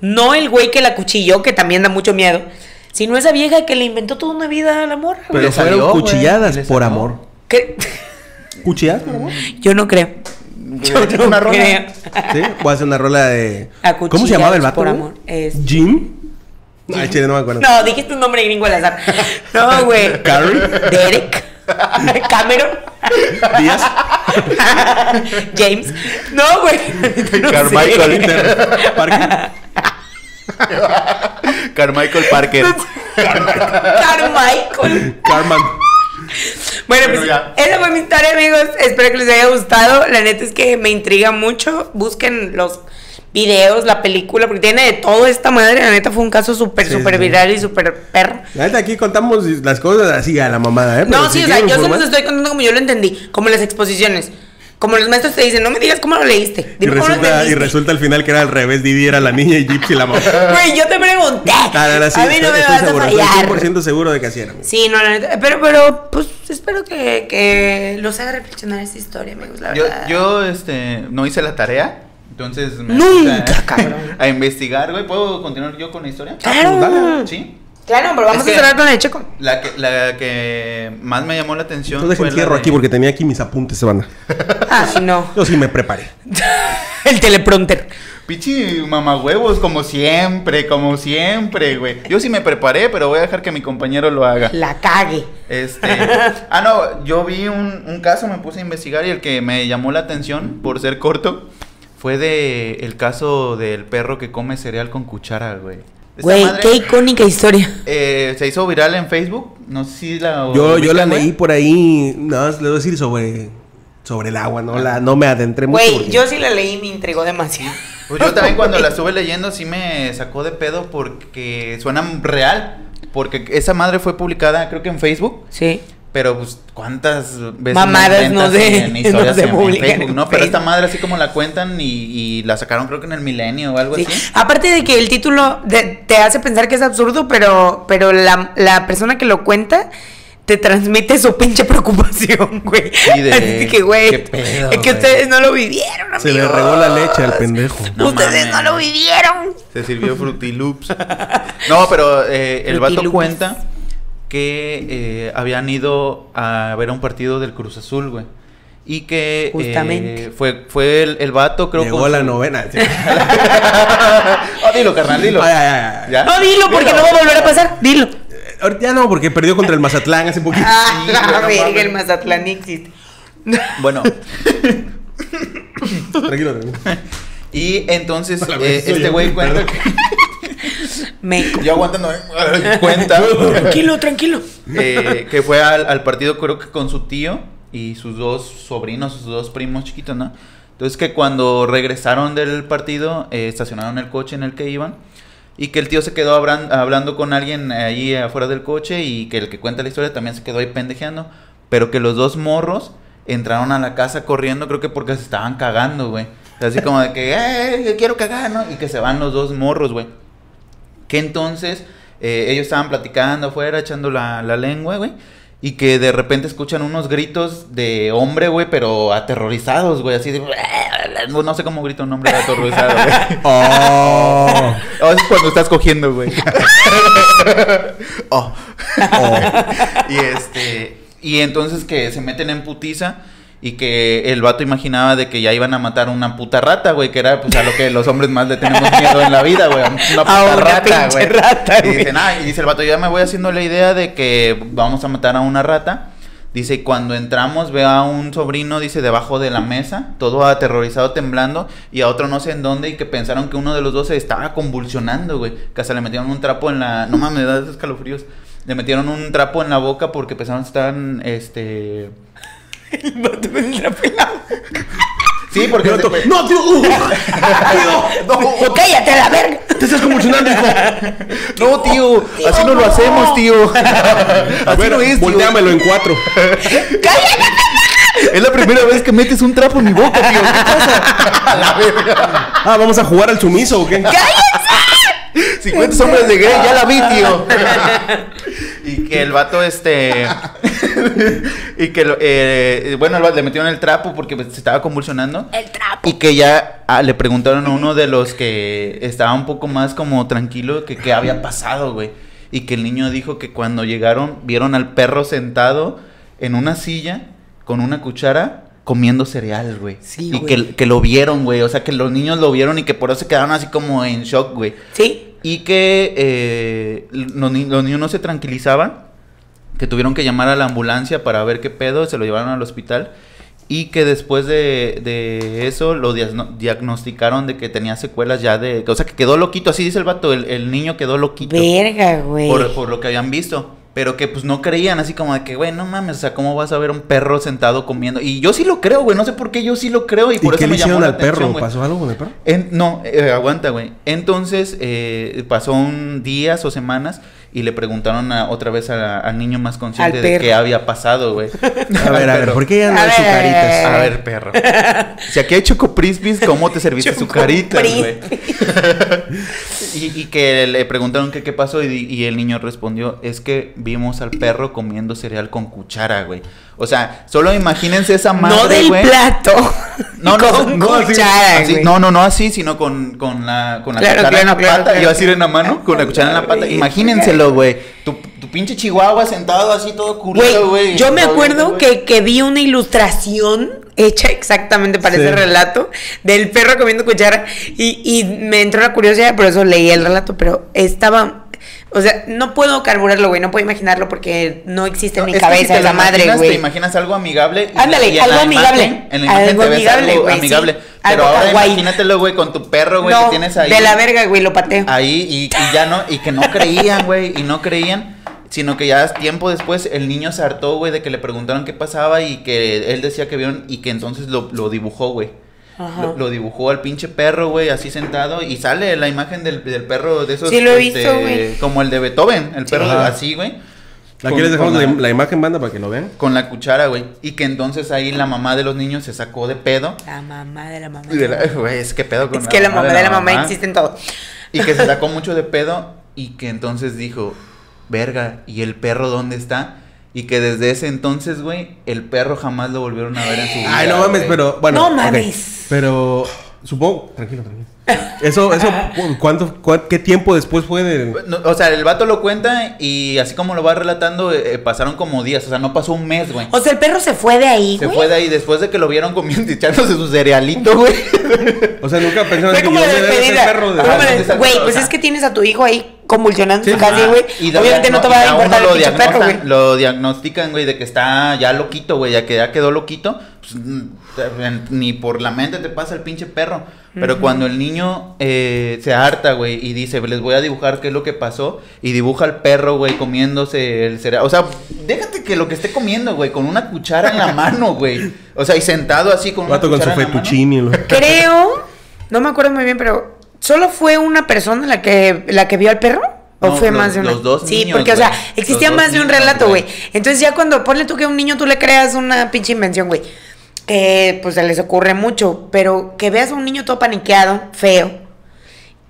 No el güey que la cuchilló, que también da mucho miedo, sino esa vieja que le inventó toda una vida al amor. Pero fueron cuchilladas por amor. ¿Qué? ¿Cuchilladas por amor? Yo no creo. Yo no una rola. creo. Sí, voy a hacer una rola de. ¿Cómo se llamaba el vato? por amor. Es- ¿Jim? Ay, chile, no me acuerdo. No, dijiste un nombre gringo al azar. No, güey. Karen. Derek. Cameron. Díaz. James. No, güey. No sé. Carmichael. Parker. Carmichael Parker. Carmichael. Carman. Bueno, Bueno, pues ya. esa fue mi historia, amigos. Espero que les haya gustado. La neta es que me intriga mucho. Busquen los videos, la película, porque tiene de todo esta madre. La neta fue un caso súper, súper sí. viral y súper perro. La neta, aquí contamos las cosas así a la mamada, ¿eh? Pero No, si sí, o sea, yo se los estoy contando como yo lo entendí, como las exposiciones. Como los maestros te dicen, no me digas cómo lo leíste. Y Dime cómo lo resulta, y entendiste". resulta al final que era al revés. Didi era la niña y Gypsy la mamá. Güey, yo te pregunté. Ah, no, sí, a mí no estoy, me estoy vas seguro, a estoy fallar. 100% seguro de que así era. Sí, no, la neta. Pero, pero, pues espero que, que los haga reflexionar esta historia, amigos, la Yo, verdad. yo, este, no hice la tarea. Entonces me Nunca, a- cabrón. a investigar, güey. ¿Puedo continuar yo con la historia? Claro. dale. Sí. Claro, pero vamos Es que- a cerrar con el checo. La que, la que más me llamó la atención Yo dejé fue fierro de- aquí porque tenía aquí mis apuntes, se van. Ah, no. Yo sí me preparé. el teleprompter. Pichi mamahuevos, como siempre, como siempre, güey. Yo sí me preparé, pero voy a dejar que mi compañero lo haga. La cague. Este. Ah, no, yo vi un, un caso, me puse a investigar y el que me llamó la atención por ser corto fue de el caso del perro que come cereal con cuchara, güey. Güey, qué icónica historia. eh, se hizo viral en Facebook. No sé si la. Yo, yo la leí por ahí. Nada más le voy a decir sobre, sobre el agua, ¿no? La, no me adentré mucho. Güey, porque- yo sí la leí y me intrigó demasiado. Pues yo también cuando la estuve leyendo sí me sacó de pedo porque suena real. Porque esa madre fue publicada creo que en Facebook. Sí. Pero pues cuántas veces Mamadas no se- en historias no se en- en publican Facebook, en ¿no? Pero esta madre así como la cuentan y, y la sacaron creo que en el milenio o algo Sí. así. Aparte de que el título de- te hace pensar que es absurdo, pero, pero la, la persona que lo cuenta te transmite su pinche preocupación, güey. Sí, de- Así que, güey, qué pedo, es que güey. ustedes no lo vivieron, amigos. Se le regó la leche al pendejo. No ustedes mames. no lo vivieron. Se sirvió Fruity Loops. No, pero eh, el Fruity vato Loops. cuenta que eh, habían ido a ver un partido del Cruz Azul, güey. Y que eh, Justamente. fue, fue el, el vato, creo Llegó con la novena. sí. Ah, dilo, carnal, dilo. Ay, ay, ay, ay. ¿Ya? No, dilo, porque no va a volver a pasar. Dilo. Eh, ahorita Ya no, porque perdió contra el Mazatlán hace poquito. Ah, Sí, no verga, el Mazatlán existe. Bueno, Tranquilo, tranquilo. y entonces A eh, este güey cuenta que... Me... Yo aguantando, ¿eh? cuenta Tranquilo, tranquilo. eh, que fue al, al partido creo que con su tío y sus dos sobrinos, sus dos primos chiquitos, ¿no? Entonces que cuando regresaron del partido, eh, estacionaron el coche en el que iban y que el tío se quedó hablan- hablando con alguien ahí afuera del coche y que el que cuenta la historia también se quedó ahí pendejeando, pero que los dos morros entraron a la casa corriendo, creo que porque se estaban cagando, güey. Así como de que, eh, quiero cagar, ¿no? Y que se van los dos morros, güey. Que entonces eh, ellos estaban platicando afuera, echando la, la lengua, güey. Y que de repente escuchan unos gritos de hombre, güey, pero aterrorizados, güey, así de... No, sé cómo grita un hombre aterrorizado, güey. Oh. Oh, es cuando estás cogiendo, güey. oh. y este. Y entonces que se meten en putiza. Y que el vato imaginaba de que ya iban a matar una puta rata, güey, que era pues a lo que los hombres más le tenemos miedo en la vida, güey. Una puta A una rata, güey. rata, y ah, y dice el vato, ya me voy haciendo la idea de que vamos a matar a una rata. Dice, y cuando entramos veo a un sobrino, dice, debajo de la mesa, todo aterrorizado, temblando, y a otro no sé en dónde, y que pensaron que uno de los dos se estaba convulsionando, güey. Que hasta le metieron un trapo en la... No mames, me da escalofríos. Le metieron un trapo en la boca porque pensaron que estaban, este... El vato con el. Sí, porque... Yo to- se- ¡No, tío! ¡Uh! ¡Tío! ¡No, cállate a la verga! ¡Te estás convulsionando, hijo! No, tío, así no lo hacemos, tío. Así ver, no es, tío. volteámelo en cuatro. ¡Cállate! Es la primera vez que metes un trapo en mi boca, tío. ¿Qué pasa? A la verga. Ah, ¿vamos a jugar al sumiso o qué? 50 sombras de Grey, ya la vi, tío. y que el vato, este. y que, lo- eh, bueno, el vato le metieron el trapo porque pues, se estaba convulsionando. El trapo. Y que ya ah, le preguntaron a uno de los que estaba un poco más como tranquilo que qué había pasado, güey. Y que el niño dijo que cuando llegaron vieron al perro sentado en una silla con una cuchara comiendo cereal, güey. Sí, y güey. que, que lo vieron, güey. O sea, que los niños lo vieron y que por eso se quedaron así como en shock, güey. ¿Sí? Y que eh, los, ni- los niños no se tranquilizaban, que tuvieron que llamar a la ambulancia para ver qué pedo, se lo llevaron al hospital. Y que después de, de eso lo diagno- diagnosticaron de que tenía secuelas ya de... O sea, que quedó loquito, así dice el vato, el, el niño quedó loquito. Verga, güey. Por, por lo que habían visto. Pero que pues no creían, así como de que, güey, no mames, o sea, ¿cómo vas a ver un perro sentado comiendo? Y yo sí lo creo, güey, no sé por qué yo sí lo creo y ¿Y por qué eso le me llamó hicieron la al perro? atención. ¿Pasó algo con el perro? En- no, eh, aguanta, güey. Entonces, eh, pasó un días o semanas y le preguntaron a- otra vez a- al niño más consciente Al de qué había pasado, güey. A ver, a ver, ¿por qué ya no A hay ver, sucaritas? A ver, perro. Si aquí hay Choco Crispies, ¿cómo te serviste su carita, güey? y, y que le preguntaron que qué pasó y, y el niño respondió, es que vimos al perro comiendo cereal con cuchara, güey. O sea, solo imagínense esa madre, no del güey. plato. No, no, con no, así- cuchara, así- no, no, no así, sino con, con la, con la Claro, cuchara en la claro, claro, pata. claro. Iba a decir en la mano, con la cuchara en la pata. Imagínenselo, güey. Tu, tu pinche chihuahua sentado así todo culero, güey. Yo me acuerdo que, que vi una ilustración hecha exactamente para Sí. ese relato del perro comiendo cuchara y, y me entró la curiosidad, por eso leí el relato, pero estaba, o sea, no puedo carburarlo, güey, no puedo imaginarlo porque no existe en mi si cabeza lo madre, imaginas, Te güey. imaginas algo amigable. y- Ándale, y algo la amigable. imagen- en la Algo te amigable, algo güey, amigable. Pero ahora kawaii. imagínatelo, güey, con tu perro, güey, No, que tienes ahí. de la verga, güey, lo pateo. Ahí y, y ya no, y que no creían, güey, y no creían, sino que ya tiempo después el niño se hartó, güey, de que le preguntaron qué pasaba y que él decía que vieron y que entonces lo, lo dibujó, güey. Ajá. Lo, lo dibujó al pinche perro, güey, así sentado y sale la imagen del, del perro de esos. Sí, lo he este, visto, güey. Como el de Beethoven, el perro así, güey. Aquí Con- les dejamos con la, la- la imagen, banda, para que lo vean. Con la cuchara, güey. Y que entonces ahí la mamá de los niños se sacó de pedo. La mamá de la mamá. Y de la- Güey, es que pedo con es que la mamá de la mamá existe en todo. Y que se sacó mucho de pedo y que entonces dijo, verga, ¿y el perro dónde está? Y que desde ese entonces, güey, el perro jamás lo volvieron a ver en su vida. Ay, no mames, güey. pero bueno. No mames. Pero supongo, tranquilo, tranquilo. Eso, eso, ¿cu- ¿cuánto, cua- qué tiempo después fue de...? No, o sea, el vato lo cuenta y así como lo va relatando, eh, eh, pasaron como días, o sea, no pasó un mes, güey. O sea, el perro se fue de ahí, Se güey. fue de ahí después de que lo vieron comiendo y echándose su cerealito, güey. O sea, nunca pensaron que como yo despedida. perro de... Ajá, Güey, o pues sea. es que tienes a tu hijo ahí convulsionando Sí, casa, güey. Obviamente no te va a importar el lo pinche perro, güey. Lo diagnostican, güey, de que está ya loquito, güey, ya que ya quedó loquito. Pues, ni por la mente te pasa el pinche perro. Pero cuando el niño eh, se harta, güey, y dice, les voy a dibujar qué es lo que pasó, y dibuja al perro, güey, comiéndose el cereal. O sea, déjate que lo que esté comiendo, güey, con una cuchara en la mano, güey. O sea, y sentado así con una Vato con su cuchara en la mano. fettuccini. lo- Creo, no me acuerdo muy bien, pero ¿solo fue una persona la que, la que vio al perro? ¿O No, fue los- más de una? los dos Sí, niños, porque, o sea, existía Los más de un relato, güey. güey. Entonces ya cuando ponle tú que a un niño tú le creas una pinche invención, güey, que pues se les ocurre mucho, pero que veas a un niño todo paniqueado, feo,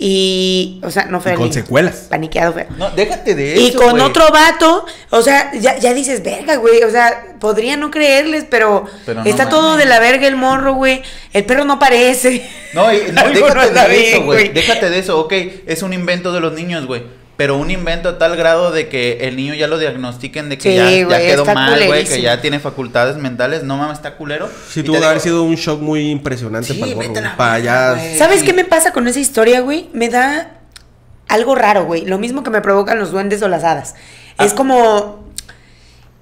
y, o sea, no fue Y el con niño. secuelas. Paniqueado fue. No, déjate de eso. Y con otro vato, o sea, ya, ya dices, verga, güey, o sea, podría no creerles, pero, Pero no está todo de la verga el morro, güey, el perro no aparece. No, y, no, déjate de bien, eso, güey. güey. Déjate de eso, ok. Es un invento de los niños, güey. Pero un invento a tal grado de que el niño ya lo diagnostiquen de que Sí, ya, ya quedó mal, güey, que ya tiene facultades mentales. No mames, está culero. Sí, tuvo que haber sido un shock muy impresionante Sí, para el güey, Para allá. ¿Sabes sí. qué me pasa con esa historia, güey? Me da algo raro, güey. Lo mismo que me provocan los duendes o las hadas. Ah. Es como,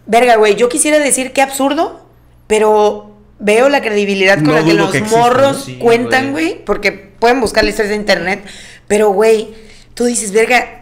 verga, güey, yo quisiera decir qué absurdo, pero veo la credibilidad con No la que los que morros cuentan, güey. güey, porque pueden buscar la historia de internet, pero, güey, tú dices, verga,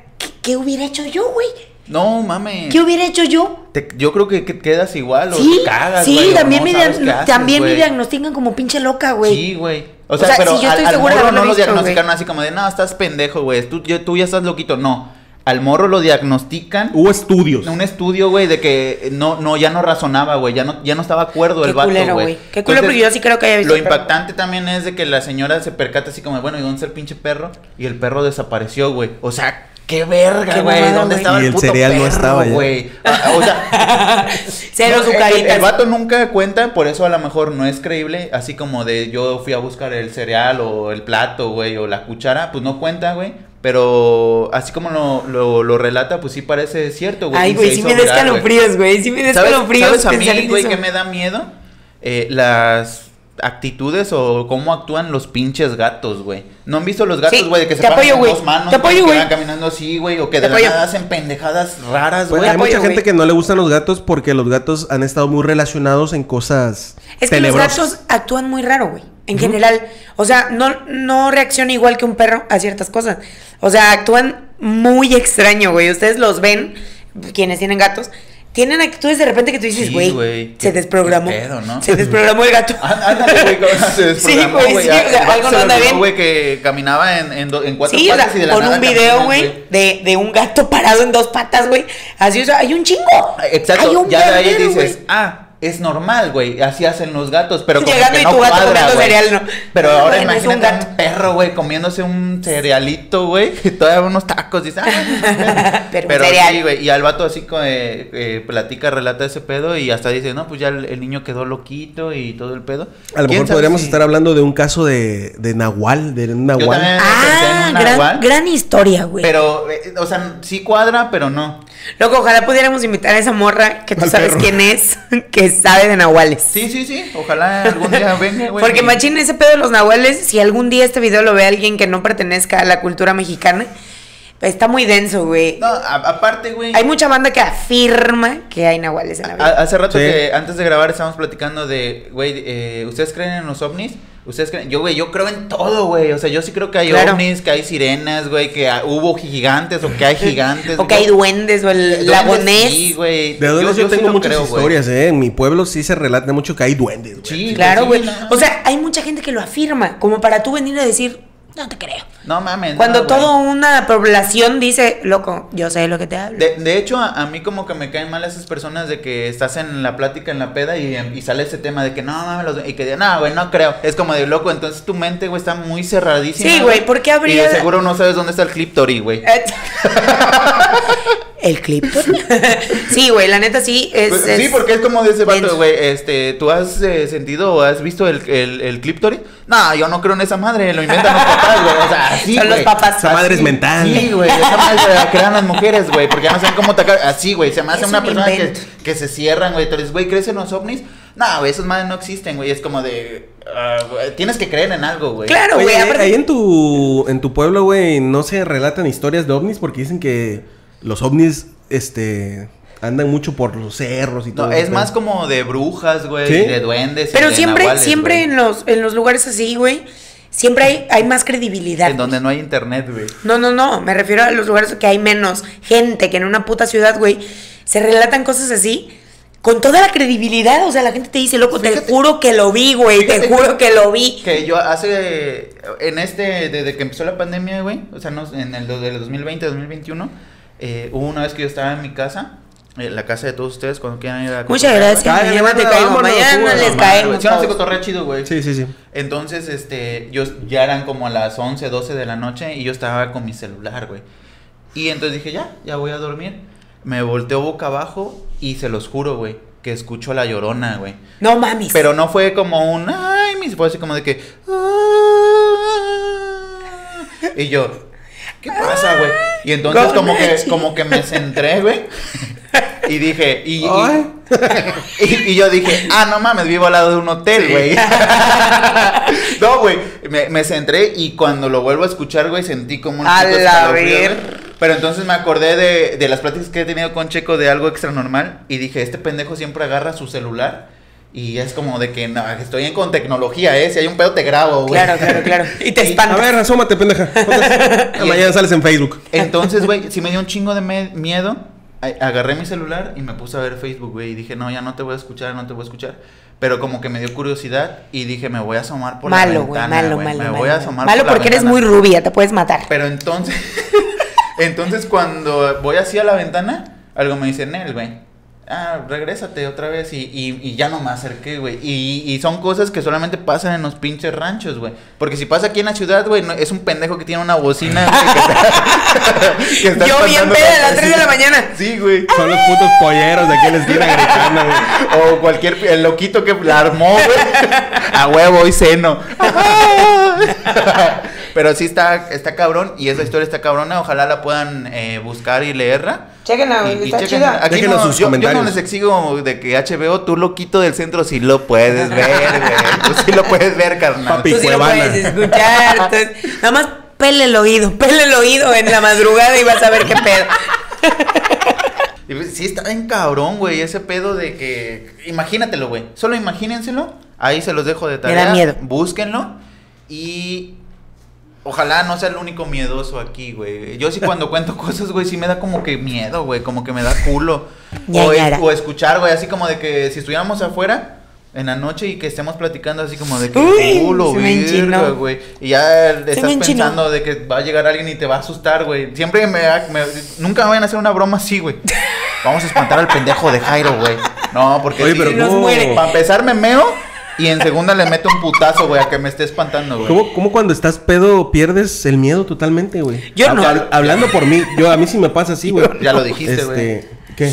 ¿qué, hubiera hecho yo, güey? No mames. ¿Qué hubiera hecho yo? Te- yo creo que, que quedas igual o Sí, te cagas, sí, güey, también, no me, haces, también me güey. diagnostican como pinche loca, güey. Sí, güey. O O sea, sea, pero sí, yo al, estoy al segura de morro no lo visto, diagnosticaron güey. así como de, no, estás pendejo, güey. Tú, yo- tú ya estás loquito. No. Al morro lo diagnostican. Hubo estudios. Un estudio, güey, de que no, no, ya no razonaba, güey, ya no, ya no estaba acuerdo Qué el vato, culero, güey. güey. Qué culero, porque yo sí creo que haya visto Lo perro. impactante también es de que la señora se percata así como, bueno, ¿y dónde está el pinche perro? Y el perro desapareció, güey. O sea, qué verga, güey. ¿Dónde güey. estaba Y el el puto cereal no estaba güey? Ah, O sea, Cero no, el-. El, el vato nunca cuenta, por eso a lo mejor no es creíble. Así como de yo fui a buscar el cereal o el plato, güey, o la cuchara, pues no cuenta, güey. Pero así como lo, lo, lo relata, pues sí parece cierto, güey. Ay, güey, sí me da escalofríos, güey. Sí me da ¿Sabes, escalofríos ¿sabes a pensar mí, güey, que me da miedo? Eh, las actitudes o cómo actúan los pinches gatos, güey. ¿No han visto los gatos, Sí, güey? de que se paran apoyo, con dos manos, Te apoyo, que van caminando así, güey, o que de la nada hacen pendejadas raras, Pues, güey. hay apoyo, mucha gente que no le gustan los gatos porque los gatos han estado muy relacionados en cosas Es que los gatos actúan muy raro, güey. En general. O sea, no, no reacciona igual que un perro a ciertas cosas. O sea, actúan muy extraño, güey. Ustedes los ven, quienes tienen gatos. Tienen actitudes de repente que tú dices, Sí, güey, güey. se ¿Qué- desprogramó. pedo, no? Se desprogramó el gato. Ándale, güey, como se desprogramó, Sí, güey, sí, o sea, algo no anda bien. güey, que caminaba en, en, do- en cuatro Sí, o sea, patas y de la con nada un video, güey, de, de un gato parado en dos patas, güey. Así, o sea, hay un chingo. Exacto, Hay un ya de ahí dices, güey. ah, es normal, güey, así hacen los gatos, pero como Llegando que y no tu gato cuadra, comiendo güey. cereal, ¿no? Pero Ah, ahora bueno, es un imagínate un, gato. perro, güey, comiéndose un cerealito, güey, y todavía unos tacos, dices, ah, Pero un pero cereal. sí, güey, y al vato así eh, eh, platica, relata ese pedo y hasta dice, no, pues ya el, el niño quedó loquito y todo el pedo. A lo ¿Quién mejor podríamos si- estar hablando de un caso de, de Nahual, de un Yo Nahual. también pensé en Ah, un gran, nahual, gran historia, güey. pero, eh, o sea, sí cuadra, pero no. Loco, ojalá pudiéramos invitar a esa morra que tú Al sabes perro. quién es, que sabe de nahuales. Sí, sí, sí, ojalá algún día venga, güey. Porque machín, ese pedo de los nahuales, si algún día este video lo ve alguien que no pertenezca a la cultura mexicana, está muy denso, güey. No, a- aparte, güey. Hay mucha banda que afirma que hay nahuales en la A- vida. hace rato Sí. que antes de grabar estábamos platicando de, güey, eh, ¿ustedes creen en los ovnis? ¿Ustedes creen? Yo, güey, yo creo en todo, güey. O sea, yo sí creo que hay Claro. ovnis, que hay sirenas, güey, que hubo gigantes o que hay gigantes. o que hay duendes o el lagonés. Sí, güey. De duendes yo, tengo muchas creo, historias, ¿eh? En mi pueblo sí se relata mucho que hay duendes, güey. Sí, Claro, güey. sí, no. O sea, hay mucha gente que lo afirma, como para tú venir a decir, no te creo. No mames. Cuando no, toda una población dice, loco, yo sé lo que te hablo. De, de hecho, a, a mí como que me caen mal esas personas de que estás en la plática, en la peda y, y sale ese tema de que no, mames, los- y que digan, no, güey, no creo. Es como de loco, entonces tu mente, güey, está muy cerradísima. Sí, güey, ¿por qué habría- Y de seguro no sabes dónde está el cliptory, güey. Eh, El clip. sí, güey, la neta sí es. Pues, es- sí, porque es como de ese vato, güey. Este, ¿tú has eh, sentido o has visto el, el, el Cliptory? No, yo no creo en esa madre, lo inventan los papás, güey. O sea, así, Son los papás. Esa madre es mental. Sí, güey. Esa madre la crean las mujeres, güey. Porque ya no saben cómo atacar. Así, güey. Se me hace Es una un persona que, invento. que se cierran, güey. Tú le dices, güey, ¿crees en los ovnis? No, güey, esas madres no existen, güey. Es como de. ah, güey, tienes que creer en algo, güey. Claro, Oye, güey. ahí- aparte- ahí en tu, en tu pueblo, güey, no se relatan historias de ovnis porque dicen que los ovnis, este, andan mucho por los cerros y todo. No, ese es pedo. más como de brujas, güey. ¿Sí? y De duendes. y Pero de siempre, nahuales, siempre güey. en los, en los lugares así, güey, siempre hay, hay más credibilidad. En donde no hay internet, güey. No, no, no. Me refiero a los lugares que hay menos gente que en una puta ciudad, güey. Se relatan cosas así. Con toda la credibilidad, o sea, la gente te dice, loco, te juro que lo vi, güey, te juro que lo vi. Que yo hace. En este. Desde que empezó la pandemia, güey. O sea, no, en el del 2020, 2021. eh, hubo una vez que yo estaba en mi casa. Eh, la casa de todos ustedes cuando quieran ir a Muchas gracias. Mañana te caigo. Mañana les caemos. Sí, no, chido, güey. Sí, sí, sí. Entonces, este, yo ya eran como las 11, 12 de la noche y yo estaba con mi celular, güey. Y entonces dije, ya, ya voy a dormir. Me volteo boca abajo y se los juro, güey, que escucho la llorona, güey. No mames. Pero no fue como un, ay, mis, fue así como de que, "Ah". y yo, ¿qué pasa, güey? Y entonces como que, como que me centré, güey. Y dije, y, y- y, y yo dije, ah, no mames, vivo al lado de un hotel, güey. no, güey, me, me centré y cuando lo vuelvo a escuchar, güey, sentí como un A la ver-. Pero entonces me acordé de, de las pláticas que he tenido con Checo de algo extra normal y dije, este pendejo siempre agarra su celular y es como de que, no, estoy en con tecnología, ¿eh? Si hay un pedo te grabo, güey. Claro, claro, claro. Y te Y- A espantas. ver, asómate, pendeja. Mañana sales en Facebook. Entonces, güey, sí me dio un chingo de me- miedo. Agarré mi celular y me puse a ver Facebook, güey. Y dije, no, ya no te voy a escuchar, no te voy a escuchar. Pero como que me dio curiosidad y dije, me voy a asomar por malo, la ventana. malo, güey. malo. Me malo, voy a malo. asomar Malo por la porque eres muy rubia, te puedes matar. Pero entonces, entonces cuando voy así a la ventana, algo me dice, Nel, güey. Ah, regrésate otra vez y, y, y ya no me acerqué, güey. Y, y son cosas que solamente pasan en los pinches ranchos, güey. Porque si pasa aquí en la ciudad, güey, no- es un pendejo que tiene una bocina, güey, que está- que está Yo bien peda a las sí. 3 de la mañana. Sí, güey. Son los putos polleros de aquí en la esquina gritando, güey. O cualquier el loquito que la armó, güey. A huevo y seno. Pero sí está, está cabrón y esa historia está cabrona. Ojalá la puedan eh, buscar y leerla. Chéquenla, güey, está chequen- chida. Aquí no, sus yo, yo comentarios. no les exigo de que HBO, tú loquito del centro, sí lo puedes ver, güey. Tú sí lo puedes ver, carnal. Papi. Tú sí lo puedes escuchar. entonces, nada más pele el oído, pele el oído en la madrugada y vas a ver qué pedo. Y, pues, Sí, está bien cabrón, güey, ese pedo de que... Imagínatelo, güey. Solo imagínenselo. Ahí se los dejo de Me tarea. da miedo. Búsquenlo. Y... Ojalá no sea el único miedoso aquí, güey. Yo sí cuando cuento cosas, güey, sí me da como que miedo, güey. Como que me da culo. O, o escuchar, güey, así como de que si estuviéramos afuera... En la noche y que estemos platicando así como de que Uy, culo, virga, güey. Y ya estás pensando de que va a llegar alguien y te va a asustar, güey. Siempre me, me- Nunca me vayan a hacer una broma así, güey. Vamos a espantar al pendejo de Jairo, güey. No, porque Oye, sí, pero Nos ¿cómo, muere. para empezar me meo y en segunda le meto un putazo, güey, a que me esté espantando, güey. ¿Cómo, cómo cuando estás pedo pierdes el miedo totalmente, güey? Yo no. Hab- hablando por mí, yo a mí sí me pasa así, güey. Ya lo dijiste, güey. Este, ¿qué?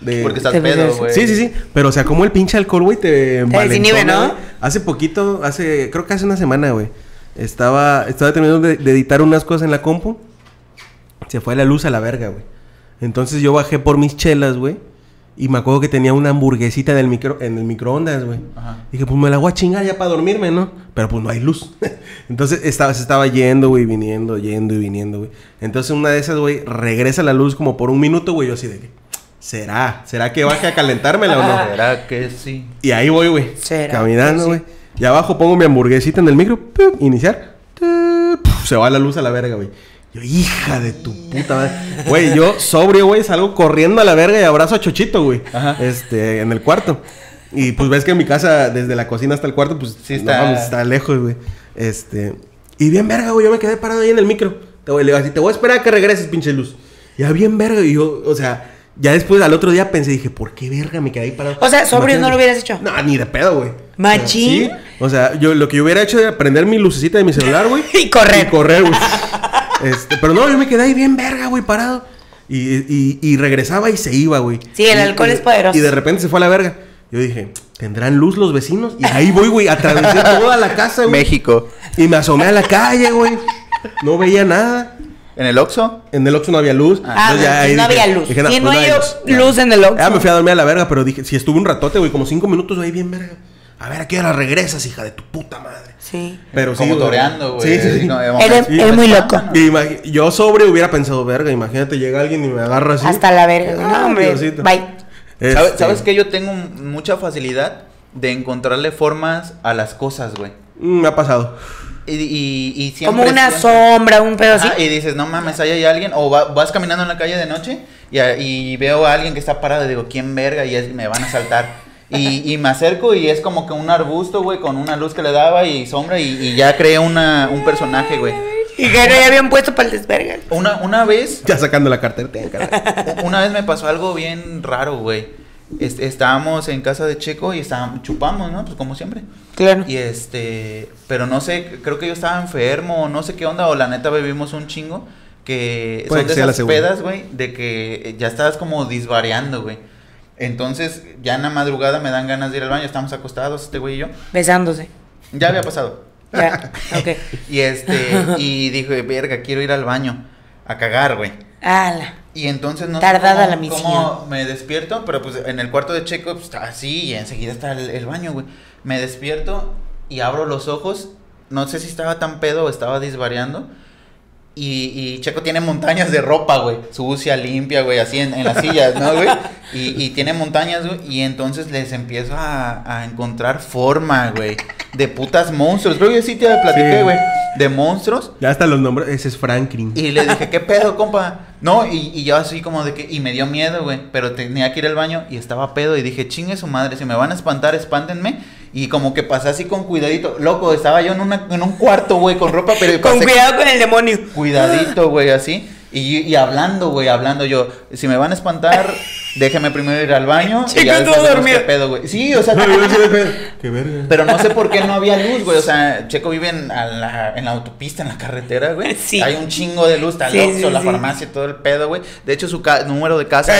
De- Porque estás pedo, güey. Sí, sí, sí. Pero, o sea, como el pinche alcohol, güey, te desinhibe, ¿no? Hace poquito, hace, creo que hace una semana, güey. Estaba, estaba terminando de, de editar unas cosas en la compu. Se fue la luz a la verga, güey. Entonces yo bajé por mis chelas, güey. Y me acuerdo que tenía una hamburguesita en el, micro, en el microondas, güey. Ajá. Dije, pues me la voy a chingar ya para dormirme, ¿no? Pero pues no hay luz. Entonces estaba, se estaba yendo, güey, viniendo, yendo y viniendo, güey. Entonces una de esas, güey, regresa la luz como por un minuto, güey. Yo así de que, ¿será? ¿Será que baje a calentármela o no? ¿Será que sí? Y ahí voy, güey. ¿Será Caminando, güey. Y abajo pongo mi hamburguesita en el micro. ¡pum! Iniciar. Se va la luz a la verga, güey. Yo, hija de tu puta madre. Güey, yo sobrio, güey, salgo corriendo a la verga y abrazo a Chochito, güey. Ajá. Este, en el cuarto. Y pues ves que en mi casa, desde la cocina hasta el cuarto, pues Sí no está- mames, está lejos, güey. Este. Y bien verga, güey. Yo me quedé parado ahí en el micro. Te voy, le digo así, te voy a esperar a que regreses, pinche luz. Ya bien verga. Y yo, o sea, ya después al otro día pensé, dije, ¿por qué verga me quedé ahí parado? O sea, sobrio no lo hubieras hecho. No, ni de pedo, güey. Machín. Sí. O sea, yo lo que yo hubiera hecho era prender mi lucecita de mi celular, güey. Y correr. Y correr, güey. Este, pero no, yo me quedé ahí bien verga, güey, parado. Y, y, y regresaba y se iba, güey. Sí, el Y- alcohol y- es poderoso. Y de repente se fue a la verga. Yo dije, ¿tendrán luz los vecinos? Y ahí voy, güey, atravesé toda la casa, güey. México. Y me asomé a la calle, güey. No veía nada. ¿En el Oxxo? En el Oxxo no había luz. Ah, ya no, ahí no dije- había luz. dije, Sí, no pues hay Ya. luz en el Oxxo. Ya me fui a dormir a la verga, pero dije, si estuve un ratote, güey, como cinco minutos ahí bien verga. A ver, ¿a qué hora regresas, hija de tu puta madre? Sí. Pero sí, Como güey. toreando, güey. Sí, sí, sí. No, Eres- muy loco. yo sobre hubiera pensado, verga, imagínate, llega alguien y me agarra así. Hasta la verga. Ah, No, hombre. Diosito. Bye. ¿Sabes, Este, ¿Sabes que yo tengo mucha facilidad de encontrarle formas a las cosas, güey? mm, Me ha pasado. Y, y, y siempre... Como una siempre- sombra, un pedo así. Y dices, no mames, ahí hay alguien. O va- vas caminando en la calle de noche y, a- y veo a alguien que está parado y digo, ¿quién verga? Y es- me van a saltar. Y, y me acerco y es como que un arbusto, güey, con una luz que le daba y sombra y, y ya creé una, un personaje, güey. Y que no ya habían puesto para el desverga. Una, una vez, Ya sacando la cartera. una vez me pasó algo bien raro, güey. Est- estábamos en casa de Checo y estábamos, chupamos, ¿no? Pues como siempre. Claro. Y este, pero no sé, creo que yo estaba enfermo, o no sé qué onda, o la neta bebimos un chingo. Que Puede son que de esas pedas, güey, de que ya estabas como disvariando, güey. Entonces, ya en la madrugada me dan ganas de ir al baño, estamos acostados, este güey y yo. Besándose. Ya había pasado. Ya. Ok. Y este, y dije, verga, quiero ir al baño a cagar, güey. Ala. Y entonces no Tardada sé la misión. cómo me despierto, pero pues en el cuarto de Checo pues, está así y enseguida está el, el baño, güey. Me despierto y abro los ojos. No sé si estaba tan pedo o estaba disvariando. Y, y Checo tiene montañas de ropa, güey. Sucia, limpia, güey, así en, en las sillas, ¿no, güey? Y, y tiene montañas, güey. Y entonces les empiezo a, a encontrar forma, güey. De putas monstruos. Creo que sí te platiqué, Sí. güey. De monstruos. Ya hasta los nombres. Ese es Franklin. Y le dije, ¿qué pedo, compa? No, y, y yo así como de que, y me dio miedo, güey, pero tenía que ir al baño y estaba pedo y dije, chingue su madre, si me van a espantar, espántenme. Y como que pasé así con cuidadito. Loco, estaba yo en, una, en un cuarto, güey, con ropa, pero Con cuidado con el demonio. cuidadito, güey, así. Y, y hablando, güey, hablando yo, si me van a espantar, déjeme primero ir al baño. y Chico, ya todo después vemos dormido. qué pedo, güey. Sí, o sea, Qué verga. pero no sé por qué no había luz, güey. O sea, Checo vive en, a la, en la autopista, en la carretera, güey. Sí. Hay un chingo de luz, está el Sí, sí, la sí. farmacia, todo el pedo, güey. De hecho, su número de casa.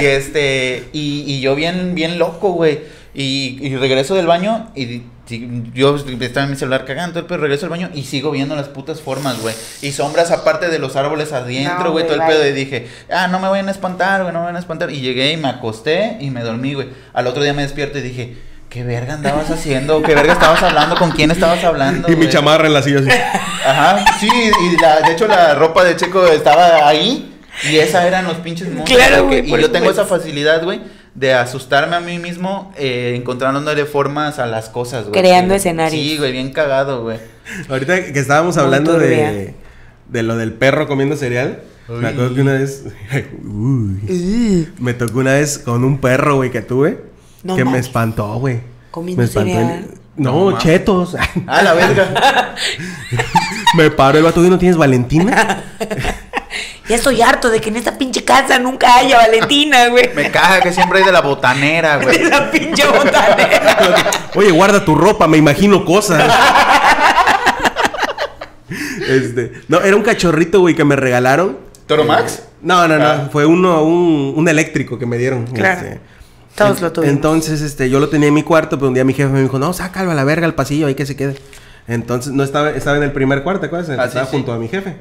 Y este, y, y yo bien, bien loco, güey. Y, y regreso del baño y y yo estaba en mi celular cagando, pero regreso al baño y sigo viendo las putas formas, güey. Y sombras aparte de los árboles adentro, No, güey, todo el pedo. Y dije, ah, no me vayan a espantar, güey, no me vayan a espantar. Y llegué y me acosté y me dormí, güey. Al otro día me despierto y dije, ¿qué verga andabas haciendo? ¿Qué verga estabas hablando? ¿Con quién estabas hablando? Y mi güey?" chamarra en la silla así. Ajá, sí, y la, de hecho la ropa de Checo estaba ahí. Y esa eran los pinches monstruos. Claro, güey, Y yo tengo esa facilidad, güey, de asustarme a mí mismo, eh, encontrándole formas a las cosas, güey. Creando escenarios. Sí, güey, bien cagado, güey. Ahorita que estábamos hablando de, de lo del perro comiendo cereal. Me acuerdo que una vez. Uy. Me tocó una vez con un perro, güey, que tuve. No que me espantó, güey. Comiendo Me espantó. cereal. No, chetos. Ah, la verga. me paró el vato y no tienes Valentina. ya estoy harto de que en esta pinche casa nunca haya Valentina, güey. Me caga que siempre hay de la botanera, De güey. la pinche botanera. Oye, guarda tu ropa, me imagino cosas. este, no, era un cachorrito, güey, que me regalaron. ¿Toro Max? No, no, no, Ah. fue uno, un, un eléctrico que me dieron. Claro. este. Todos En- lo tuvimos. Entonces, este, yo lo tenía en mi cuarto, pero un día mi jefe me dijo, no, sácalo a la verga al pasillo, ahí que se quede. Entonces, no estaba, estaba en el primer cuarto, ¿te acuerdas? Ah, estaba sí. junto a mi jefe.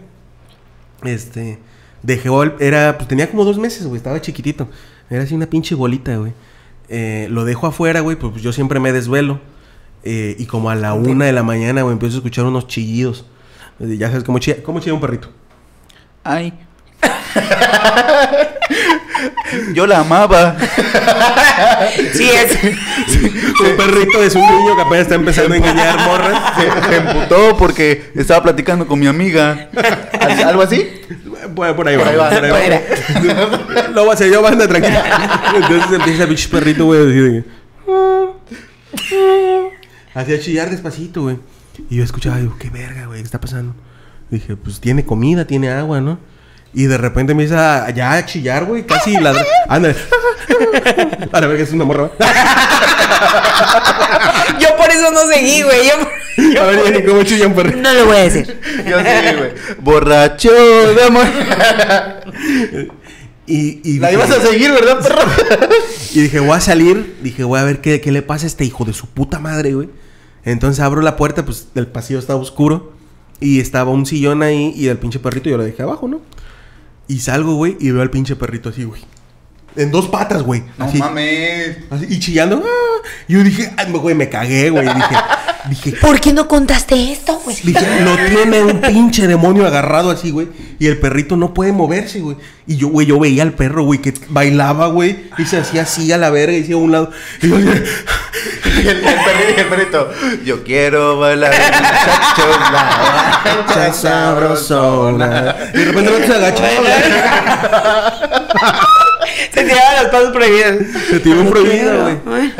Este, dejó, el- era, pues tenía como dos meses, güey, estaba chiquitito. Era así una pinche bolita, güey. Eh, lo dejo afuera, güey, pues yo siempre me desvelo. Eh, y como a la una de la mañana, güey, empiezo a escuchar unos chillidos. Ya sabes, cómo chilla, cómo chilla un perrito. Ay. Yo la amaba. Sí, es. Un perrito es un niño que apenas está empezando a engañar morras. Se, se emputó porque estaba platicando con mi amiga. ¿Al- ¿Algo así? Por, por ahí Por va. ahí va, por ahí va. Lo voy a hacer yo, banda, tranquila. Entonces empieza el pinche perrito, güey, que- Hacía chillar despacito, güey. Y yo escuchaba, digo, qué verga, güey, ¿qué está pasando? Dije, pues tiene comida, tiene agua, ¿no? Y de repente empieza a- ya a chillar, güey, casi ladra. Ándale. A la verga, es una morra. Yo por eso no seguí, güey. Yo... A ver, Jenny, ¿cómo chilla un perrito? No lo voy a decir. Yo sí, güey. Borracho de amor. Y, y La dije- ibas a seguir, ¿verdad, perro? Y dije, voy a salir. Dije, voy a ver qué, qué le pasa a este hijo de su puta madre, güey. Entonces abro la puerta, pues el pasillo estaba oscuro. Y estaba un sillón ahí y el pinche perrito yo lo dejé abajo, ¿no? Y salgo, güey, y veo al pinche perrito así, güey. En dos patas, güey. No así, mames. así, y chillando. ¡ah! Y yo dije, güey, me cagué, güey. Dije, dije, ¿Por qué no contaste esto, güey? Dije, lo tiene un pinche demonio agarrado así, güey. Y el perrito no puede moverse, güey. Y yo, güey, yo veía al perro, güey, que bailaba, güey. Y se hacía así a la verga y se a un lado. Y yo, Y el, el perrito, y el perrito. Yo quiero bailar muchachos, la "Cha sabrosona". Y de repente se agachaba, güey. Se tiraban los pasos prohibidos. Se tiró un prohibido, güey.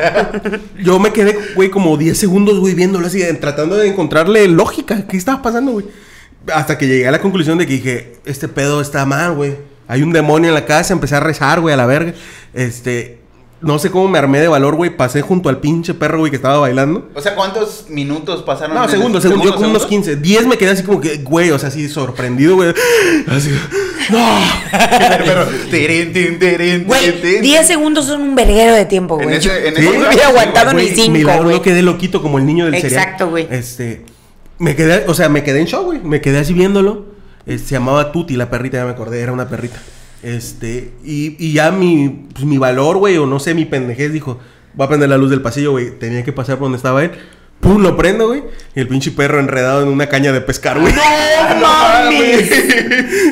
Yo me quedé, güey, como 10 segundos, güey, viéndolo así, tratando de encontrarle lógica. ¿Qué estaba pasando, güey? Hasta que llegué a la conclusión de que dije, este pedo está mal, güey. Hay un demonio en la casa, empecé a rezar, güey, a la verga. Este, no sé cómo me armé de valor, güey. Pasé junto al pinche perro, güey, que estaba bailando. O sea, ¿cuántos minutos pasaron? No, en segundos, segundos. Yo como unos segundos? 15. 10 me quedé así como que, güey, o sea, así sorprendido, güey. Así, no. Pero, tirin, tin, tirin, Güey, tin, tin. 10 segundos son un verguero de tiempo, En güey. ese- en Yo ese no lapso, hubiera aguantado Güey, ni 5, milagro no quedé loquito como el niño del cereal. Exacto, güey. Este, me quedé, o sea, me quedé en shock, güey. Me quedé así viéndolo. Eh, se llamaba Tuti, la perrita, ya me acordé, era una perrita. Este, y, y ya mi, pues, mi valor, güey, o no sé, mi pendejez dijo, voy a prender la luz del pasillo, güey. Tenía que pasar por donde estaba él. Pum, lo prendo, güey. Y el pinche perro enredado en una caña de pescar, güey. ¡No mames!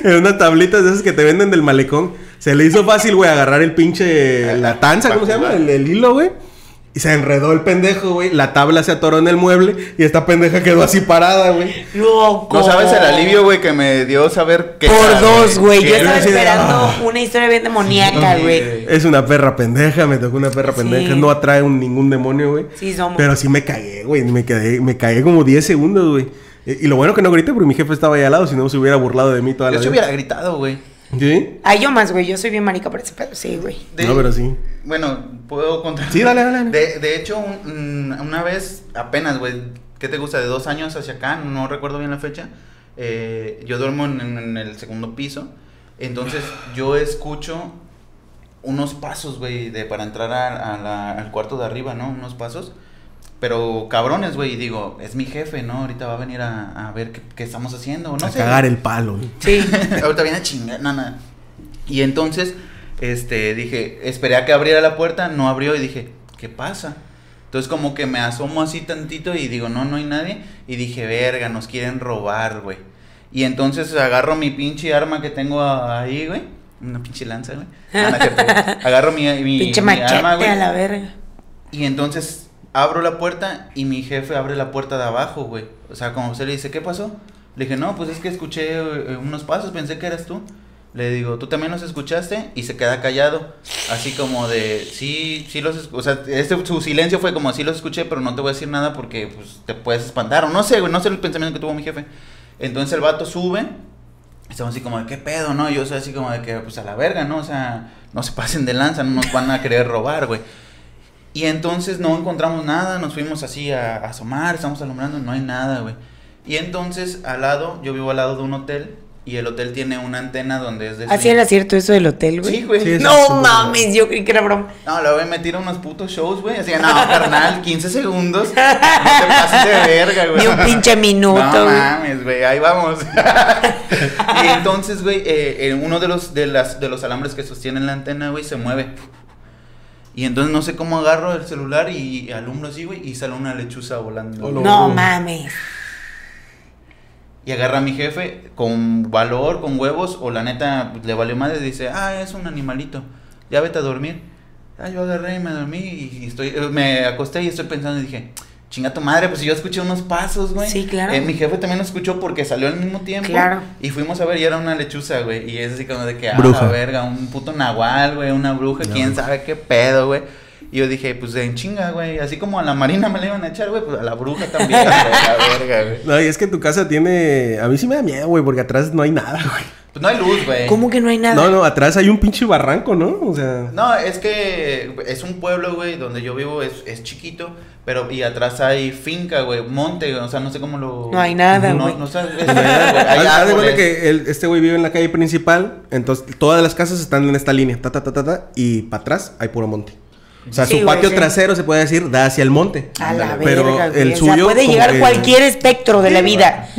en unas tablitas de esas que te venden del malecón. Se le hizo fácil, güey, agarrar el pinche. La tanza, ¿cómo se llama? El, el hilo, güey. Y se enredó el pendejo, güey. La tabla se atoró en el mueble. Y esta pendeja quedó así parada, güey. Loco. No sabes el alivio, güey, que me dio saber que. Por dos, güey. Yo estaba esperando ah. una historia bien demoníaca, güey. Es una perra pendeja, me tocó una perra Sí. pendeja. No atrae un- ningún demonio, güey. Sí, somos. Pero sí me cagué, güey. Me quedé, me cagué como 10 segundos, güey. Y y lo bueno que no grité porque mi jefe estaba ahí al lado, si no se hubiera burlado de mí toda Yo la se vida. hubiera gritado, güey. ¿Sí? Ay, yo más, güey. Yo soy bien marica por ese pedo. Sí, güey. De- No, pero sí. Bueno, puedo contar. Sí, dale, dale. De, de hecho, un- una vez, apenas, güey, ¿qué te gusta? De dos años hacia acá, no recuerdo bien la fecha. eh, yo duermo en, en el segundo piso. Entonces, yo escucho unos pasos, güey, de, para entrar a- a la- al cuarto de arriba, ¿no? Unos pasos. Pero cabrones, güey, y digo, es mi jefe, ¿no? Ahorita va a venir a, a ver qué, qué estamos haciendo, no a sé. cagar el palo, güey. Sí. Ahorita viene a chingar, no, no. Y entonces, este, dije, esperé a que abriera la puerta, no abrió y dije, ¿qué pasa? Entonces como que me asomo así tantito y digo, no, no hay nadie. Y dije, verga, nos quieren robar, güey. Y entonces agarro mi pinche arma que tengo ahí, güey. Una pinche lanza, güey. Ah. Agarro mi, mi, Pinche mi arma, güey. a la verga. Y entonces abro la puerta y mi jefe abre la puerta de abajo, güey. O sea, como usted le dice, ¿qué pasó? Le dije, no, pues es que escuché eh, unos pasos, pensé que eras tú. Le digo, ¿tú también los escuchaste? Y se queda callado. Así como de, sí, sí los escuché. O sea, este, su silencio fue como, sí los escuché, pero no te voy a decir nada porque pues, te puedes espantar. O no sé, güey, no sé el pensamiento que tuvo mi jefe. Entonces el vato sube. Estamos así como de, ¿qué pedo, no? Yo soy así como de que, pues a la verga, ¿no? O sea, no se pasen de lanza, no nos van a querer robar, güey. Y entonces no encontramos nada, nos fuimos así a, a asomar, estamos alumbrando, no hay nada, güey. Y entonces al lado, yo vivo al lado de un hotel y el hotel tiene una antena donde es de... Así era cierto eso del hotel, güey. Sí, güey. Sí, No un- mames, yo creí que era broma. No, luego me tira unos putos shows, güey. Así, no, carnal, 15 segundos. No te pases de verga, güey. Ni un pinche minuto, No güey. mames, güey, ahí vamos. y entonces, güey, eh, eh, uno de los, de, las, de los alambres que sostienen la antena, güey, se mueve. Y entonces no sé cómo agarro el celular y alumbro así, güey, y sale una lechuza volando. Oh, no. No mames. Y agarra a mi jefe con valor, con huevos, o la neta pues, le valió madre y dice, ah, es un animalito, ya vete a dormir. Ah, yo agarré y me dormí y estoy, eh, me acosté y estoy pensando y dije, chinga tu madre, pues si yo escuché unos pasos, güey. Sí, claro. Eh, mi jefe también lo escuchó porque salió al mismo tiempo. Claro. Y fuimos a ver y era una lechuza, güey. Y es así como de que, ah, Bruja. la verga, un puto nahual, güey, una bruja, No. quién sabe qué pedo, güey. Y yo dije, pues en chinga, güey. Así como a la marina me la iban a echar, güey, pues a la bruja también, güey, la verga, güey. No, y es que tu casa tiene. A mí sí me da miedo, güey, porque atrás no hay nada, güey. No hay luz, güey. ¿Cómo que no hay nada? No, no, atrás hay un pinche barranco, ¿no? O sea. No, es que es un pueblo, güey, donde yo vivo es, es chiquito, pero y atrás hay finca, güey, monte, o sea, no sé cómo lo... No hay nada, no, güey. No, sé, es- de cuenta árboles. que el- este güey vive en la calle principal, entonces todas las casas están en esta línea, ta, ta, ta, ta, ta, y para atrás hay puro monte. O sea, Sí, su güey, patio sí. trasero se puede decir da hacia el monte. A la. Pero verga, güey. el o suyo sea, puede llegar que- cualquier espectro de la vida.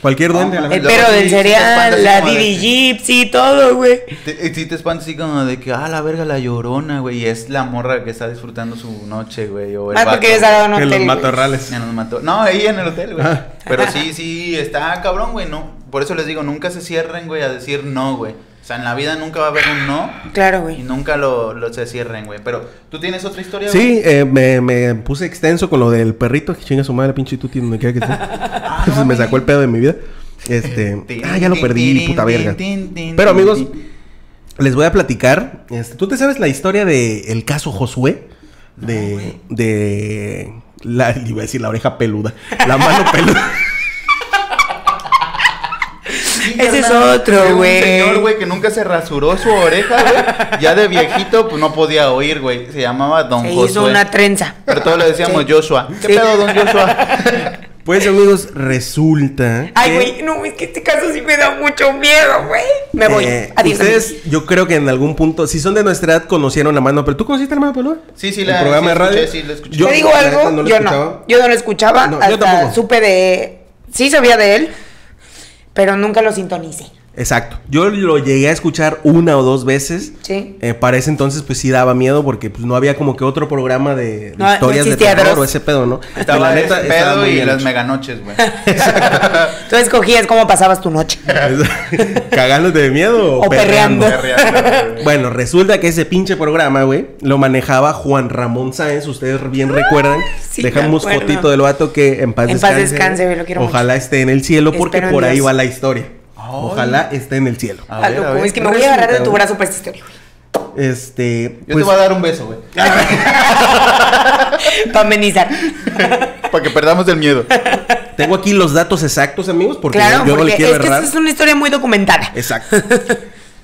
Cualquier duende. a la El perro del sí cereal, la Didi Gypsy, todo, güey. Te, y sí te espantas así como de que, ah, la verga, la llorona, güey, y es la morra que está disfrutando su noche, güey, o el Más vato, porque salado en un en los hotel. güey. matorrales. Ya nos mató. No, ahí en el hotel, güey. Ah. Pero sí, sí, está cabrón, güey, no. Por eso les digo, nunca se cierren, güey, a decir no, güey. O sea, en la vida nunca va a haber un no Claro, y güey. nunca lo, lo se cierren, güey. Pero, ¿tú tienes otra historia, Sí, eh, me, me puse extenso con lo del perrito que chinga su madre, pinche tuti, donde quiera que esté. Ah, me sacó el pedo de mi vida. Este. Ah, ya lo perdí, puta verga. Pero amigos, les voy a platicar. Este, ¿Tú te sabes la historia del caso Josué? De. de. La, iba a decir la oreja peluda. La mano peluda. Ese es otro, güey. Un señor, güey, que nunca se rasuró su oreja, güey. Ya de viejito, pues no podía oír, güey. Se llamaba Don Se Josué. hizo una trenza. Pero todos le decíamos Sí. Joshua. ¿Qué Sí. pedo, Don Joshua? Pues amigos, resulta. Ay, que, güey, no, es que este caso sí me da mucho miedo, güey. Me voy. eh, Adiós. ustedes, amigos. yo creo que en algún punto, si son de nuestra edad, conocieron la mano peluda. ¿Tú conociste la mano peluda? Sí, sí, El la programa sí, de radio. escuché, sí, la escuché. Yo, ¿Te digo algo? no lo yo escuchaba. no. Yo no lo escuchaba. No, yo hasta tampoco. supe de. Sí sabía de él, pero nunca lo sintonicé. Exacto. Yo lo llegué a escuchar una o dos veces. Sí. Eh, para ese entonces, pues sí daba miedo porque pues, no había como que otro programa de, de No, no historias de terror o ese pedo, ¿no? Estaba La neta, ese pedo y las meganoches, güey. Tú escogías cómo pasabas tu noche. ¿Cagándote de miedo o, O perreando. Bueno, resulta que ese pinche programa, güey, lo manejaba Juan Ramón Sáenz, ustedes bien recuerdan. sí, me Dejamos fotito del vato que en paz En paz descanse, güey, lo quiero Ojalá esté en el cielo porque Espero por ahí va la historia. Ojalá esté en el cielo. Es que me voy a agarrar de tu brazo para esta historia. Este. Yo te pues voy a dar un beso, güey. para amenizar. para que perdamos el miedo. Tengo aquí los datos exactos, amigos, porque claro, yo no le quiero es errar. Que es una historia muy documentada. Exacto.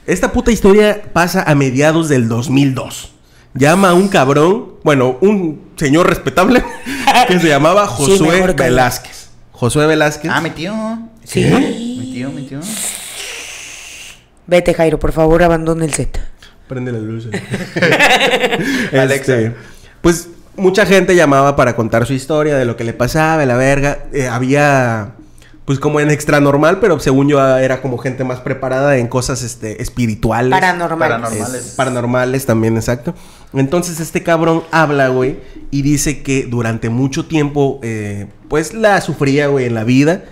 Esta puta historia pasa a mediados del 2002. Llama a un cabrón, bueno, un señor respetable, que se llamaba Josué sí, Velázquez. Josué Velázquez. Ah, mi tío. ¿Sí? ¿Eh? 21, 21. Vete, Jairo, por favor, abandona el set. Prende la luz. Este, Alexa. Pues mucha gente llamaba para contar su historia de lo que le pasaba, la verga. Eh, había, pues como en extra normal, pero según yo ah, era como gente más preparada en cosas este, espirituales. Paranormales. Paranormales. Es, paranormales también, exacto. Entonces este cabrón habla, güey, y dice que durante mucho tiempo, eh, pues la sufría, güey, en la vida.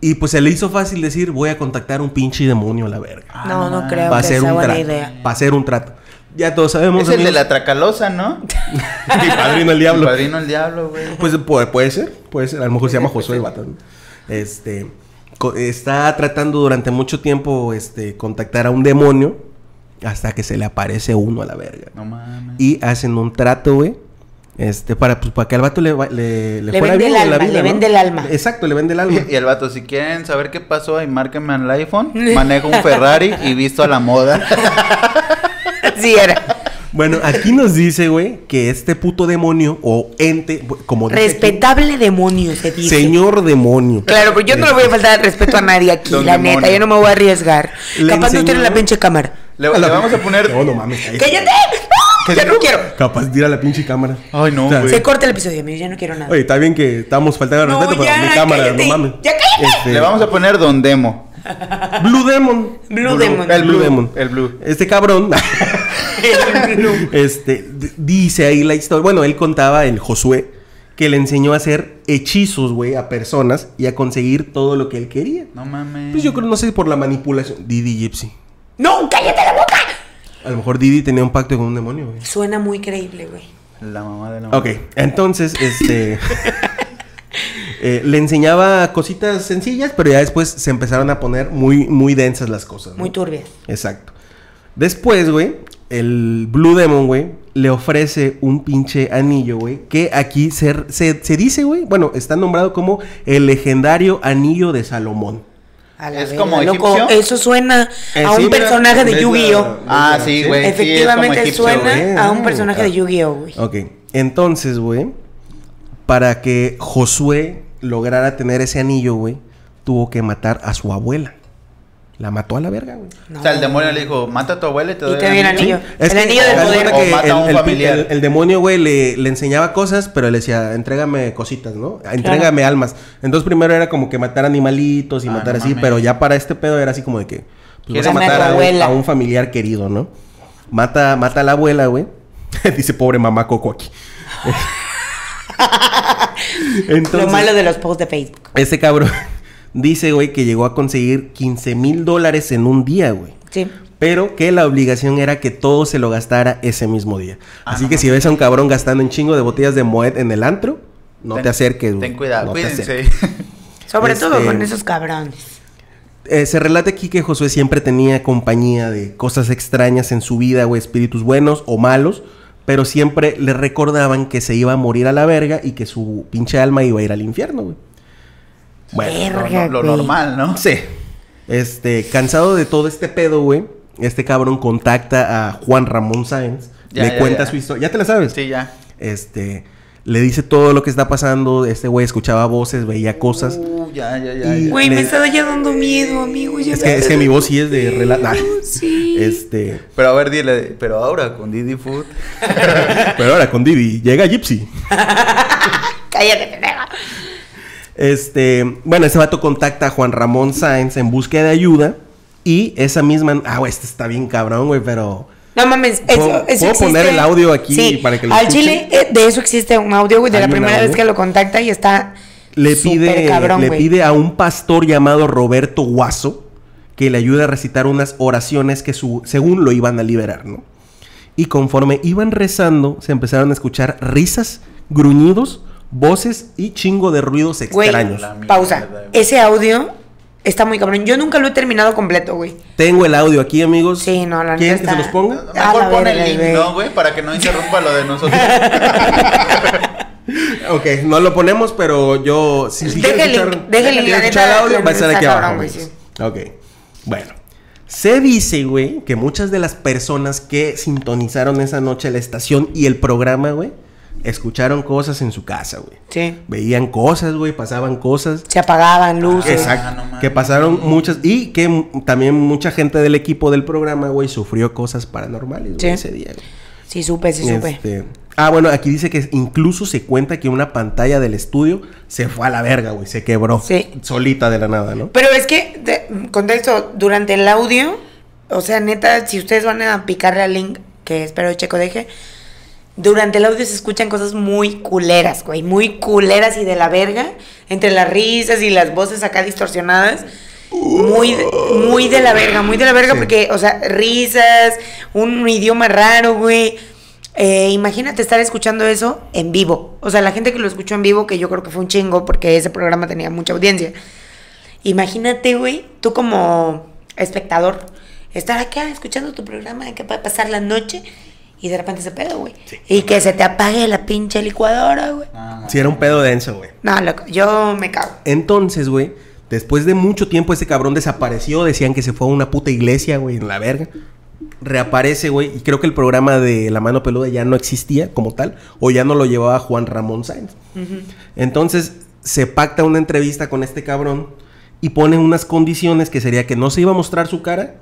Y pues se le hizo fácil decir, voy a contactar un pinche demonio a la verga. no, no creo Va a que ser sea un buena trato. idea. Va a ser un trato. Ya todos sabemos. Es el de la tracalosa, ¿no? Mi padrino el diablo. El padrino el diablo, güey. Pues puede, puede ser, puede ser. A lo mejor se llama Josué el vato, ¿no? Este está tratando durante mucho tiempo este contactar a un demonio hasta que se le aparece uno a la verga. No mames. Y hacen un trato, güey. Este, para, pues, para que al vato le, va- le, Le fuera vende bien el en la alma, vida, le ¿no? vende el alma. Exacto, le vende el alma. Y el vato, si quieren saber qué pasó, ahí márquenme al iPhone. Manejo un Ferrari y visto a la moda. Sí, era. bueno, aquí nos dice, güey, que este puto demonio o ente, como dice aquí, Respetable demonio, se dice. señor demonio. Claro, pero yo no le voy a faltar el respeto a nadie aquí, Don la demonio. neta. Yo no me voy a arriesgar. Le Capaz no enseñó- tiene la pinche cámara. Le, le vamos a poner. No, no mames. cállate. ¡Cállate! Ya no quiero. Capaz tira la pinche cámara. Ay, no, O sea, güey. Se corta el episodio, amigo. Ya no quiero nada. Oye, está bien que estamos faltando al No, respeto, pero ya, mi cámara, cállate. no mames. Ya cállate. Este, Le vamos a poner Don Demo. Blue Demon. Blue Demon. El Blue. Demon. El Blue. Este cabrón. este dice ahí la historia. Bueno, él contaba el Josué que le enseñó a hacer hechizos, güey, a personas y a conseguir todo lo que él quería. No mames. Pues yo creo, no sé, por la manipulación. Didi Gypsy. ¡No! ¡Cállate! A lo mejor Didi tenía un pacto con un demonio, güey. Suena muy creíble, güey. La mamá de la Ok, entonces, este. eh, le enseñaba cositas sencillas, pero ya después se empezaron a poner muy, muy densas las cosas. ¿no? Muy turbia. Exacto. Después, güey, el Blue Demon, güey, le ofrece un pinche anillo, güey, que aquí se, se, se dice, güey, bueno, está nombrado como el legendario anillo de Salomón. A la Es como loco. egipcio. Eso suena Eh, a sí, un personaje de Yu-Gi-Oh! Ah, sí, güey. Efectivamente egipcio, suena a un personaje Ah. de Yu-Gi-Oh, güey. Ok, entonces, güey, para que Josué lograra tener ese anillo, güey, tuvo que matar a su abuela. La mató a la verga, güey. No. O sea, el demonio le dijo, mata a tu abuela y te doy Y te doy el anillo. El que, anillo del de poder. cuenta que O mata a un el, familiar. el- el demonio, güey, le, le enseñaba cosas, pero le decía, entrégame cositas, ¿no? Entrégame almas. Entonces primero era como que matar animalitos y Ah, matar no así, mames. pero ya para este pedo era así como de que pues, vas a matar a un, abuela. a un familiar querido, ¿no? Mata, mata a la abuela, güey. Dice pobre mamá Coco aquí. Entonces, Lo malo de los posts de Facebook. Ese cabrón dice, güey, que llegó a conseguir 15 mil dólares en un día, güey. Sí. Pero que la obligación era que todo se lo gastara ese mismo día. Ah, Así no que si ves a un cabrón gastando un chingo de botellas de Moet en el antro, no Ten- te acerques, güey. Ten cuidado, No cuídense. Sobre Este- todo con esos cabrones. Eh, se relata aquí que Josué siempre tenía compañía de cosas extrañas en su vida, güey, espíritus buenos o malos, pero siempre le recordaban que se iba a morir a la verga y que su pinche alma iba a ir al infierno, güey. Bueno, Lo, lo- lo güey. normal, ¿no? sí. Este, cansado de todo este pedo, güey, este cabrón contacta a Juan Ramón Sáenz, Ya, le ya, cuenta ya. su historia. ¿Ya te la sabes? Sí, ya. Este, le dice todo lo que está pasando, este güey escuchaba voces, veía cosas. Uh, ya, ya, ya. Güey, Le- me está ya dando miedo, amigo. Ya Es que, es que mi voz sí es de relato. Sí. Este, Pero a ver, dile, pero ahora con Didi Food. pero ahora con Didi llega Gypsy. Cállate, pendeja. Este, bueno, ese vato contacta a Juan Ramón Sáenz en búsqueda de ayuda. Y esa misma. Ah, güey, este está bien cabrón, güey, pero. No mames, eso, ¿Puedo- eso puedo poner el audio aquí Sí, para que lo Al escuchen? chile, eh, de eso existe un audio, güey, de la primera audio. vez que lo contacta y está Le pide, cabrón, le güey. pide a un pastor llamado Roberto Guaso que le ayude a recitar unas oraciones que su, según lo iban a liberar, ¿no? Y conforme iban rezando, se empezaron a escuchar risas, gruñidos, voces y chingo de ruidos extraños. Pausa. Ese audio está muy cabrón. Yo nunca lo he terminado completo, güey. Tengo el audio aquí, amigos. Sí, no, la ¿Quieren que se los ponga? A Mejor pon el link. ¿no, güey? Para que no interrumpa lo de nosotros. Ok, no lo ponemos, pero yo... Si, si Deja quieren el link, escuchar, deja el audio, va a estar aquí abajo. güey, Ok, bueno. Se dice, güey, que muchas de las personas que sintonizaron esa noche la estación y el programa, güey, escucharon cosas en su casa, güey. Sí. Veían cosas, güey, pasaban cosas. Se apagaban luces. Exacto. Ah, no que pasaron muchas y que también mucha gente del equipo del programa, güey, sufrió cosas paranormales güey, Sí. ese día. güey. Sí, supe, sí, supe. Este, Ah, bueno, aquí dice que incluso se cuenta que una pantalla del estudio se fue a la verga, güey, se quebró. Sí. Solita de la nada, ¿no? Pero es que, de- contexto, durante el audio, o sea, neta, si ustedes van a picarle al link, que espero Checo deje, durante el audio se escuchan cosas muy culeras, güey, muy culeras y de la verga, entre las risas y las voces acá distorsionadas. Muy, muy de la verga, muy de la verga, Sí. porque, o sea, risas, un idioma raro, güey. Eh, imagínate estar escuchando eso en vivo. O sea, la gente que lo escuchó en vivo, que yo creo que fue un chingo, porque ese programa tenía mucha audiencia. Imagínate, güey, tú como espectador, estar acá escuchando tu programa, que va a pasar la noche y de repente se pedo, güey. Y que se te apague la pinche licuadora, güey. Ah, Sí, era un pedo denso, güey. No, loco, yo me cago. Entonces, güey, después de mucho tiempo ese cabrón desapareció, decían que se fue a una puta iglesia, güey, en la verga. Reaparece, güey, y creo que el programa de La Mano Peluda ya no existía como tal, o ya no lo llevaba Juan Ramón Sáenz. Entonces, se pacta una entrevista con este cabrón y ponen unas condiciones que sería que no se iba a mostrar su cara,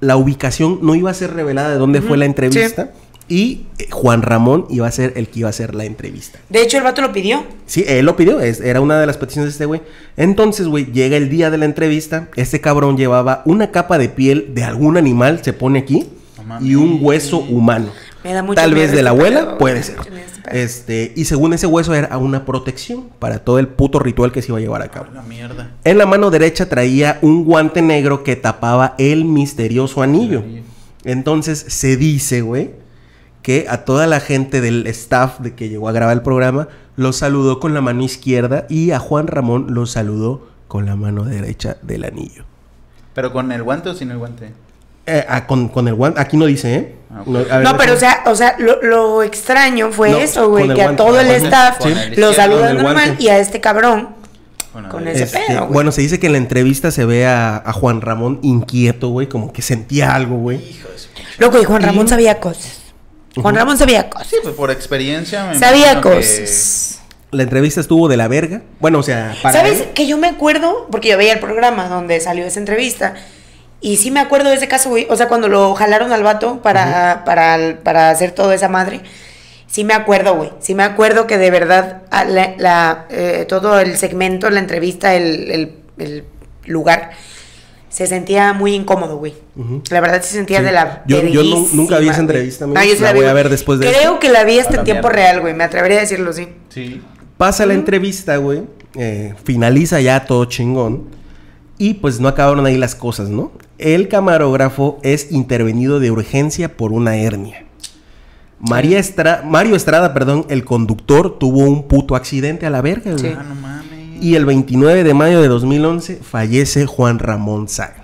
la ubicación no iba a ser revelada de dónde fue la entrevista, y eh, Juan Ramón iba a ser el que iba a hacer la entrevista. De hecho, el vato lo pidió. Sí, él lo pidió, es- era una de las peticiones de este güey. Entonces, güey, llega el día de la entrevista, este cabrón llevaba una capa de piel de algún animal, se pone aquí, y un hueso humano. Me da mucho Tal vez de la este abuela, pedo, puede ser. este. Este, y según ese hueso era una protección para todo el puto ritual que se iba a llevar a cabo. La mierda. En la mano derecha traía un guante negro que tapaba el misterioso anillo. anillo. Entonces se dice, güey, que a toda la gente del staff de que llegó a grabar el programa lo saludó con la mano izquierda y a Juan Ramón lo saludó con la mano derecha del anillo. ¿Pero con el guante o sin el guante? Eh, ah, con, con el guante, aquí no dice, ¿eh? Ah. No, a ver, No, pero o sea, o sea, lo, lo extraño fue No, eso, güey, que a todo el staff Con el lo izquierdo, saludan normal guante. y a este cabrón Bueno, Con ese Este, pedo, güey. bueno, se dice que en la entrevista se ve a, a Juan Ramón inquieto, güey, como que sentía algo, güey. Hijo de su pinche- Loco, y Juan Y- Ramón sabía cosas. Juan. Ramón sabía cosas. Sí, pues por experiencia me sabía que- cosas. La entrevista estuvo de la verga. Bueno, o sea, para ¿Sabes él- que yo me acuerdo? Porque yo veía el programa donde salió esa entrevista. Y sí me acuerdo de ese caso, güey. O sea, cuando lo jalaron al vato para, para, para hacer toda esa madre. Sí me acuerdo, güey. Sí me acuerdo que de verdad a la, la, eh, todo el segmento, la entrevista, el, el- el lugar, se sentía muy incómodo, güey. La verdad se sentía Sí. de la Yo- yo nunca vi esa entrevista. No, yo sí La vi, voy a ver después de Creo esto. que la vi hasta en tiempo mierda. real, güey. Me atrevería a decirlo, sí. Sí. Pasa la entrevista, güey. eh, finaliza ya todo chingón. Y pues no acabaron ahí las cosas, ¿no? El camarógrafo es intervenido de urgencia por una hernia. María Estra- Mario Estrada, perdón, el conductor, tuvo un puto accidente a la verga, güey. Sí. Ah, no mames. Y el 29 de mayo de 2011 fallece Juan Ramón Sáenz.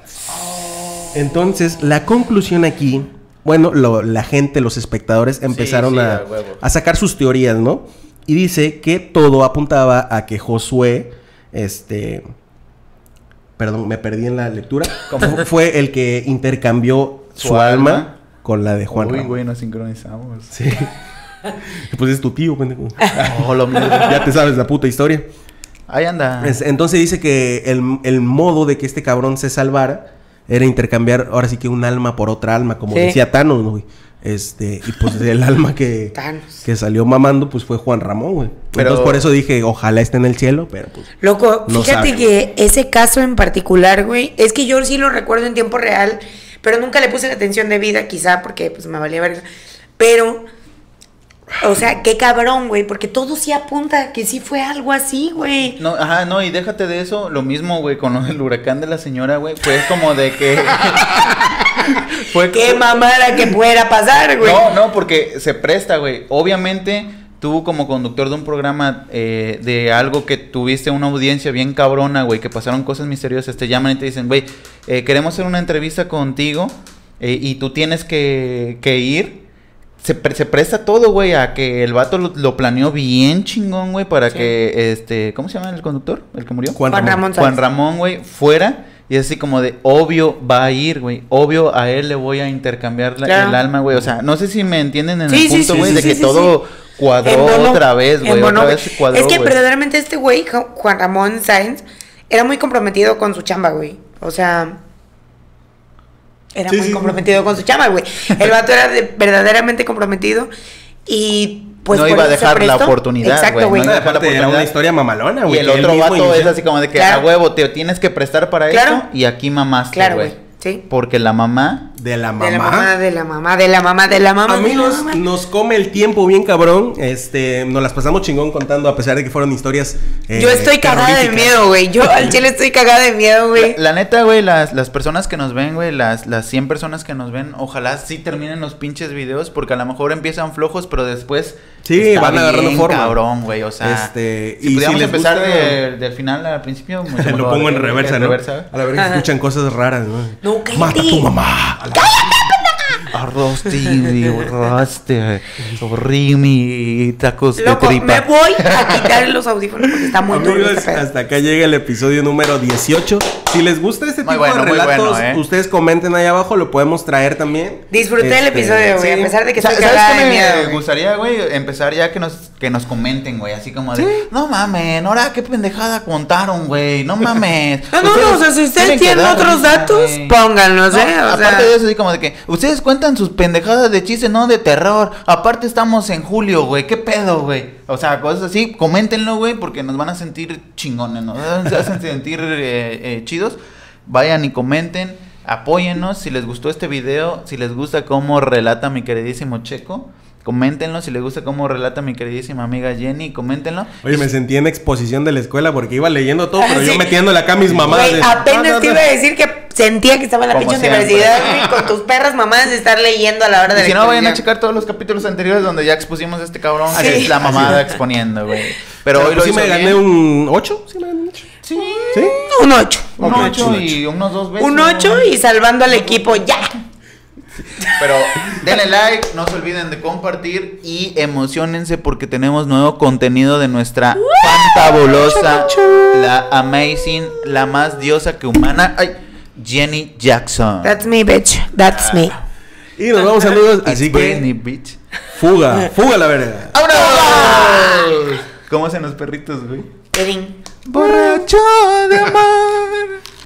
Entonces, la conclusión aquí, bueno, lo- la gente, los espectadores empezaron sí, a, a huevo. a sacar sus teorías, ¿no? Y dice que todo apuntaba a que Josué, este... Perdón, me perdí en la lectura. Fu- Fue el que intercambió su, Su alma, alma. con la de Juan Uy, Ramón. güey, nos sincronizamos. Sí. pues es tu tío, pendejo. Oh, ya te sabes la puta historia. Ahí anda. Es- entonces dice que el, el modo de que este cabrón se salvara era intercambiar ahora sí que un alma por otra alma, como Sí. decía Thanos, ¿no, güey? Este, y pues el alma que, que salió mamando, pues fue Juan Ramón, güey. Pero- Entonces por eso dije, ojalá esté en el cielo, pero pues. Loco, No fíjate sabe. que ese caso en particular, güey, es que yo sí lo recuerdo en tiempo real, pero nunca le puse la atención de vida, quizá porque pues me valía verga. Pero, o sea, qué cabrón, güey, porque todo sí apunta que sí fue algo así, güey. No, ajá, no, y déjate de eso. Lo mismo, güey, con del huracán de la señora, güey. Fue como de que. fue Qué mamada que pudiera pasar, güey. No, no, porque se presta, güey. Obviamente, tú como conductor de un programa eh, de algo que tuviste una audiencia bien cabrona, güey, que pasaron cosas misteriosas, te llaman y te dicen, güey, eh, queremos hacer una entrevista contigo eh, y tú tienes que, que ir. Se, pre- se presta todo, güey, a que el vato lo, lo planeó bien chingón, güey, para Sí. que, este, ¿cómo se llama el conductor? ¿El que murió? Juan Juan Ramón. Ramón Juan. Ramón, güey, fuera. Y es así como de, obvio va a ir, güey. Obvio a él le voy a intercambiar la- Claro. el alma, güey. O sea, no sé si me entienden en Sí, el sí, punto, güey, sí, de sí, que sí, todo sí. cuadró otra vez, güey. Otra vez cuadró, es que verdaderamente este güey, Juan Ramón Sáenz, era muy comprometido con su chamba, güey. O sea, era Sí, muy sí, sí. comprometido con su chamba, güey. El vato era de- verdaderamente comprometido y pues No iba a eso dejar la oportunidad, Exacto, güey, no iba a dejar la Aparte, era una historia mamalona, Y güey. el que él otro vato es así como de que Claro. a huevo te tienes que prestar para Claro. esto y aquí mamaste, Claro, güey. Güey. Sí. Porque la mamá De la mamá. De la mamá, de la mamá, de la mamá, de la mamá. Amigos, mamá. nos come el tiempo bien cabrón. Este, nos las pasamos chingón contando a pesar de que fueron historias. eh, Yo estoy cagada de miedo, güey. Yo al chile estoy cagada de miedo, güey. La neta, güey, las, las personas que nos ven, güey, las, las 100 personas que nos ven, ojalá sí terminen los pinches videos, porque a lo mejor empiezan flojos, pero después. Sí, está van agarrando bien forma. cabrón, güey, o sea. Este, si y si pudiéramos les empezar gusta- de- del final al principio, mucho Lo mejor, pongo en güey, reversa, en ¿no? reversa. A la verga escuchan cosas raras, ¿no? 骂给你。妈的，妈。Arroz tibio, raste, rimi, tacos Loco, de tripa. me voy a quitar los audífonos porque está muy duro Amigos, este hasta acá llega el episodio número 18. Si les gusta este Muy tipo bueno, de relatos, bueno, ¿eh? ustedes comenten ahí abajo, lo podemos traer también. Disfruté el Este, episodio, güey, sí. a pesar de que Sa- estoy ¿Sabes cagada qué de me miedo. gustaría, güey? Empezar ya que nos, que nos comenten, güey. Así como de, no mames, ahora qué pendejada contaron, güey. No mames. No, no, no, o sea, si ustedes tienen otros datos, güey". pónganlos, No, ¿eh? O aparte sea, de eso, así como de que ustedes cuentan sus pendejadas de chiste, no de terror. Aparte estamos en julio, güey. ¿Qué pedo, güey? O sea, cosas así, coméntenlo, güey, porque nos van a sentir chingones, ¿no? Se hacen sentir eh, eh, chidos. Vayan y comenten, apóyennos. Si les gustó este video, si les gusta cómo relata mi queridísimo Checo, coméntenlo. Si les gusta cómo relata mi queridísima amiga Jenny, coméntenlo. Oye, me sentí en exposición de la escuela porque iba leyendo todo, pero Ah, yo metiéndole acá a mis mamadas. Güey, de- apenas No, no, te iba a decir que sentía que estaba en la pinche universidad, con tus perras mamadas de estar leyendo a la hora de Y la si no, vayan a checar todos los capítulos anteriores donde ya expusimos a este cabrón Sí. que es la mamada exponiendo, güey. Pero hoy lo sí hizo me gané bien. un 8. Sí, me gané un 8. Sí. ¿Sí? Un 8. Un Ok, 8 un y unos dos veces. Un 8 y salvando al equipo ya. Pero denle like, no se olviden de compartir y emocionense porque tenemos nuevo contenido de nuestra fantabulosa, la amazing, la más diosa que humana, ay, Jenny Jackson. That's me, bitch. That's me. Y nos vamos, amigos. Así que, bitch. fuga, fuga la verga. ¡Vámonos! ¿Cómo hacen los perritos, güey? Edin. Borracho de amor.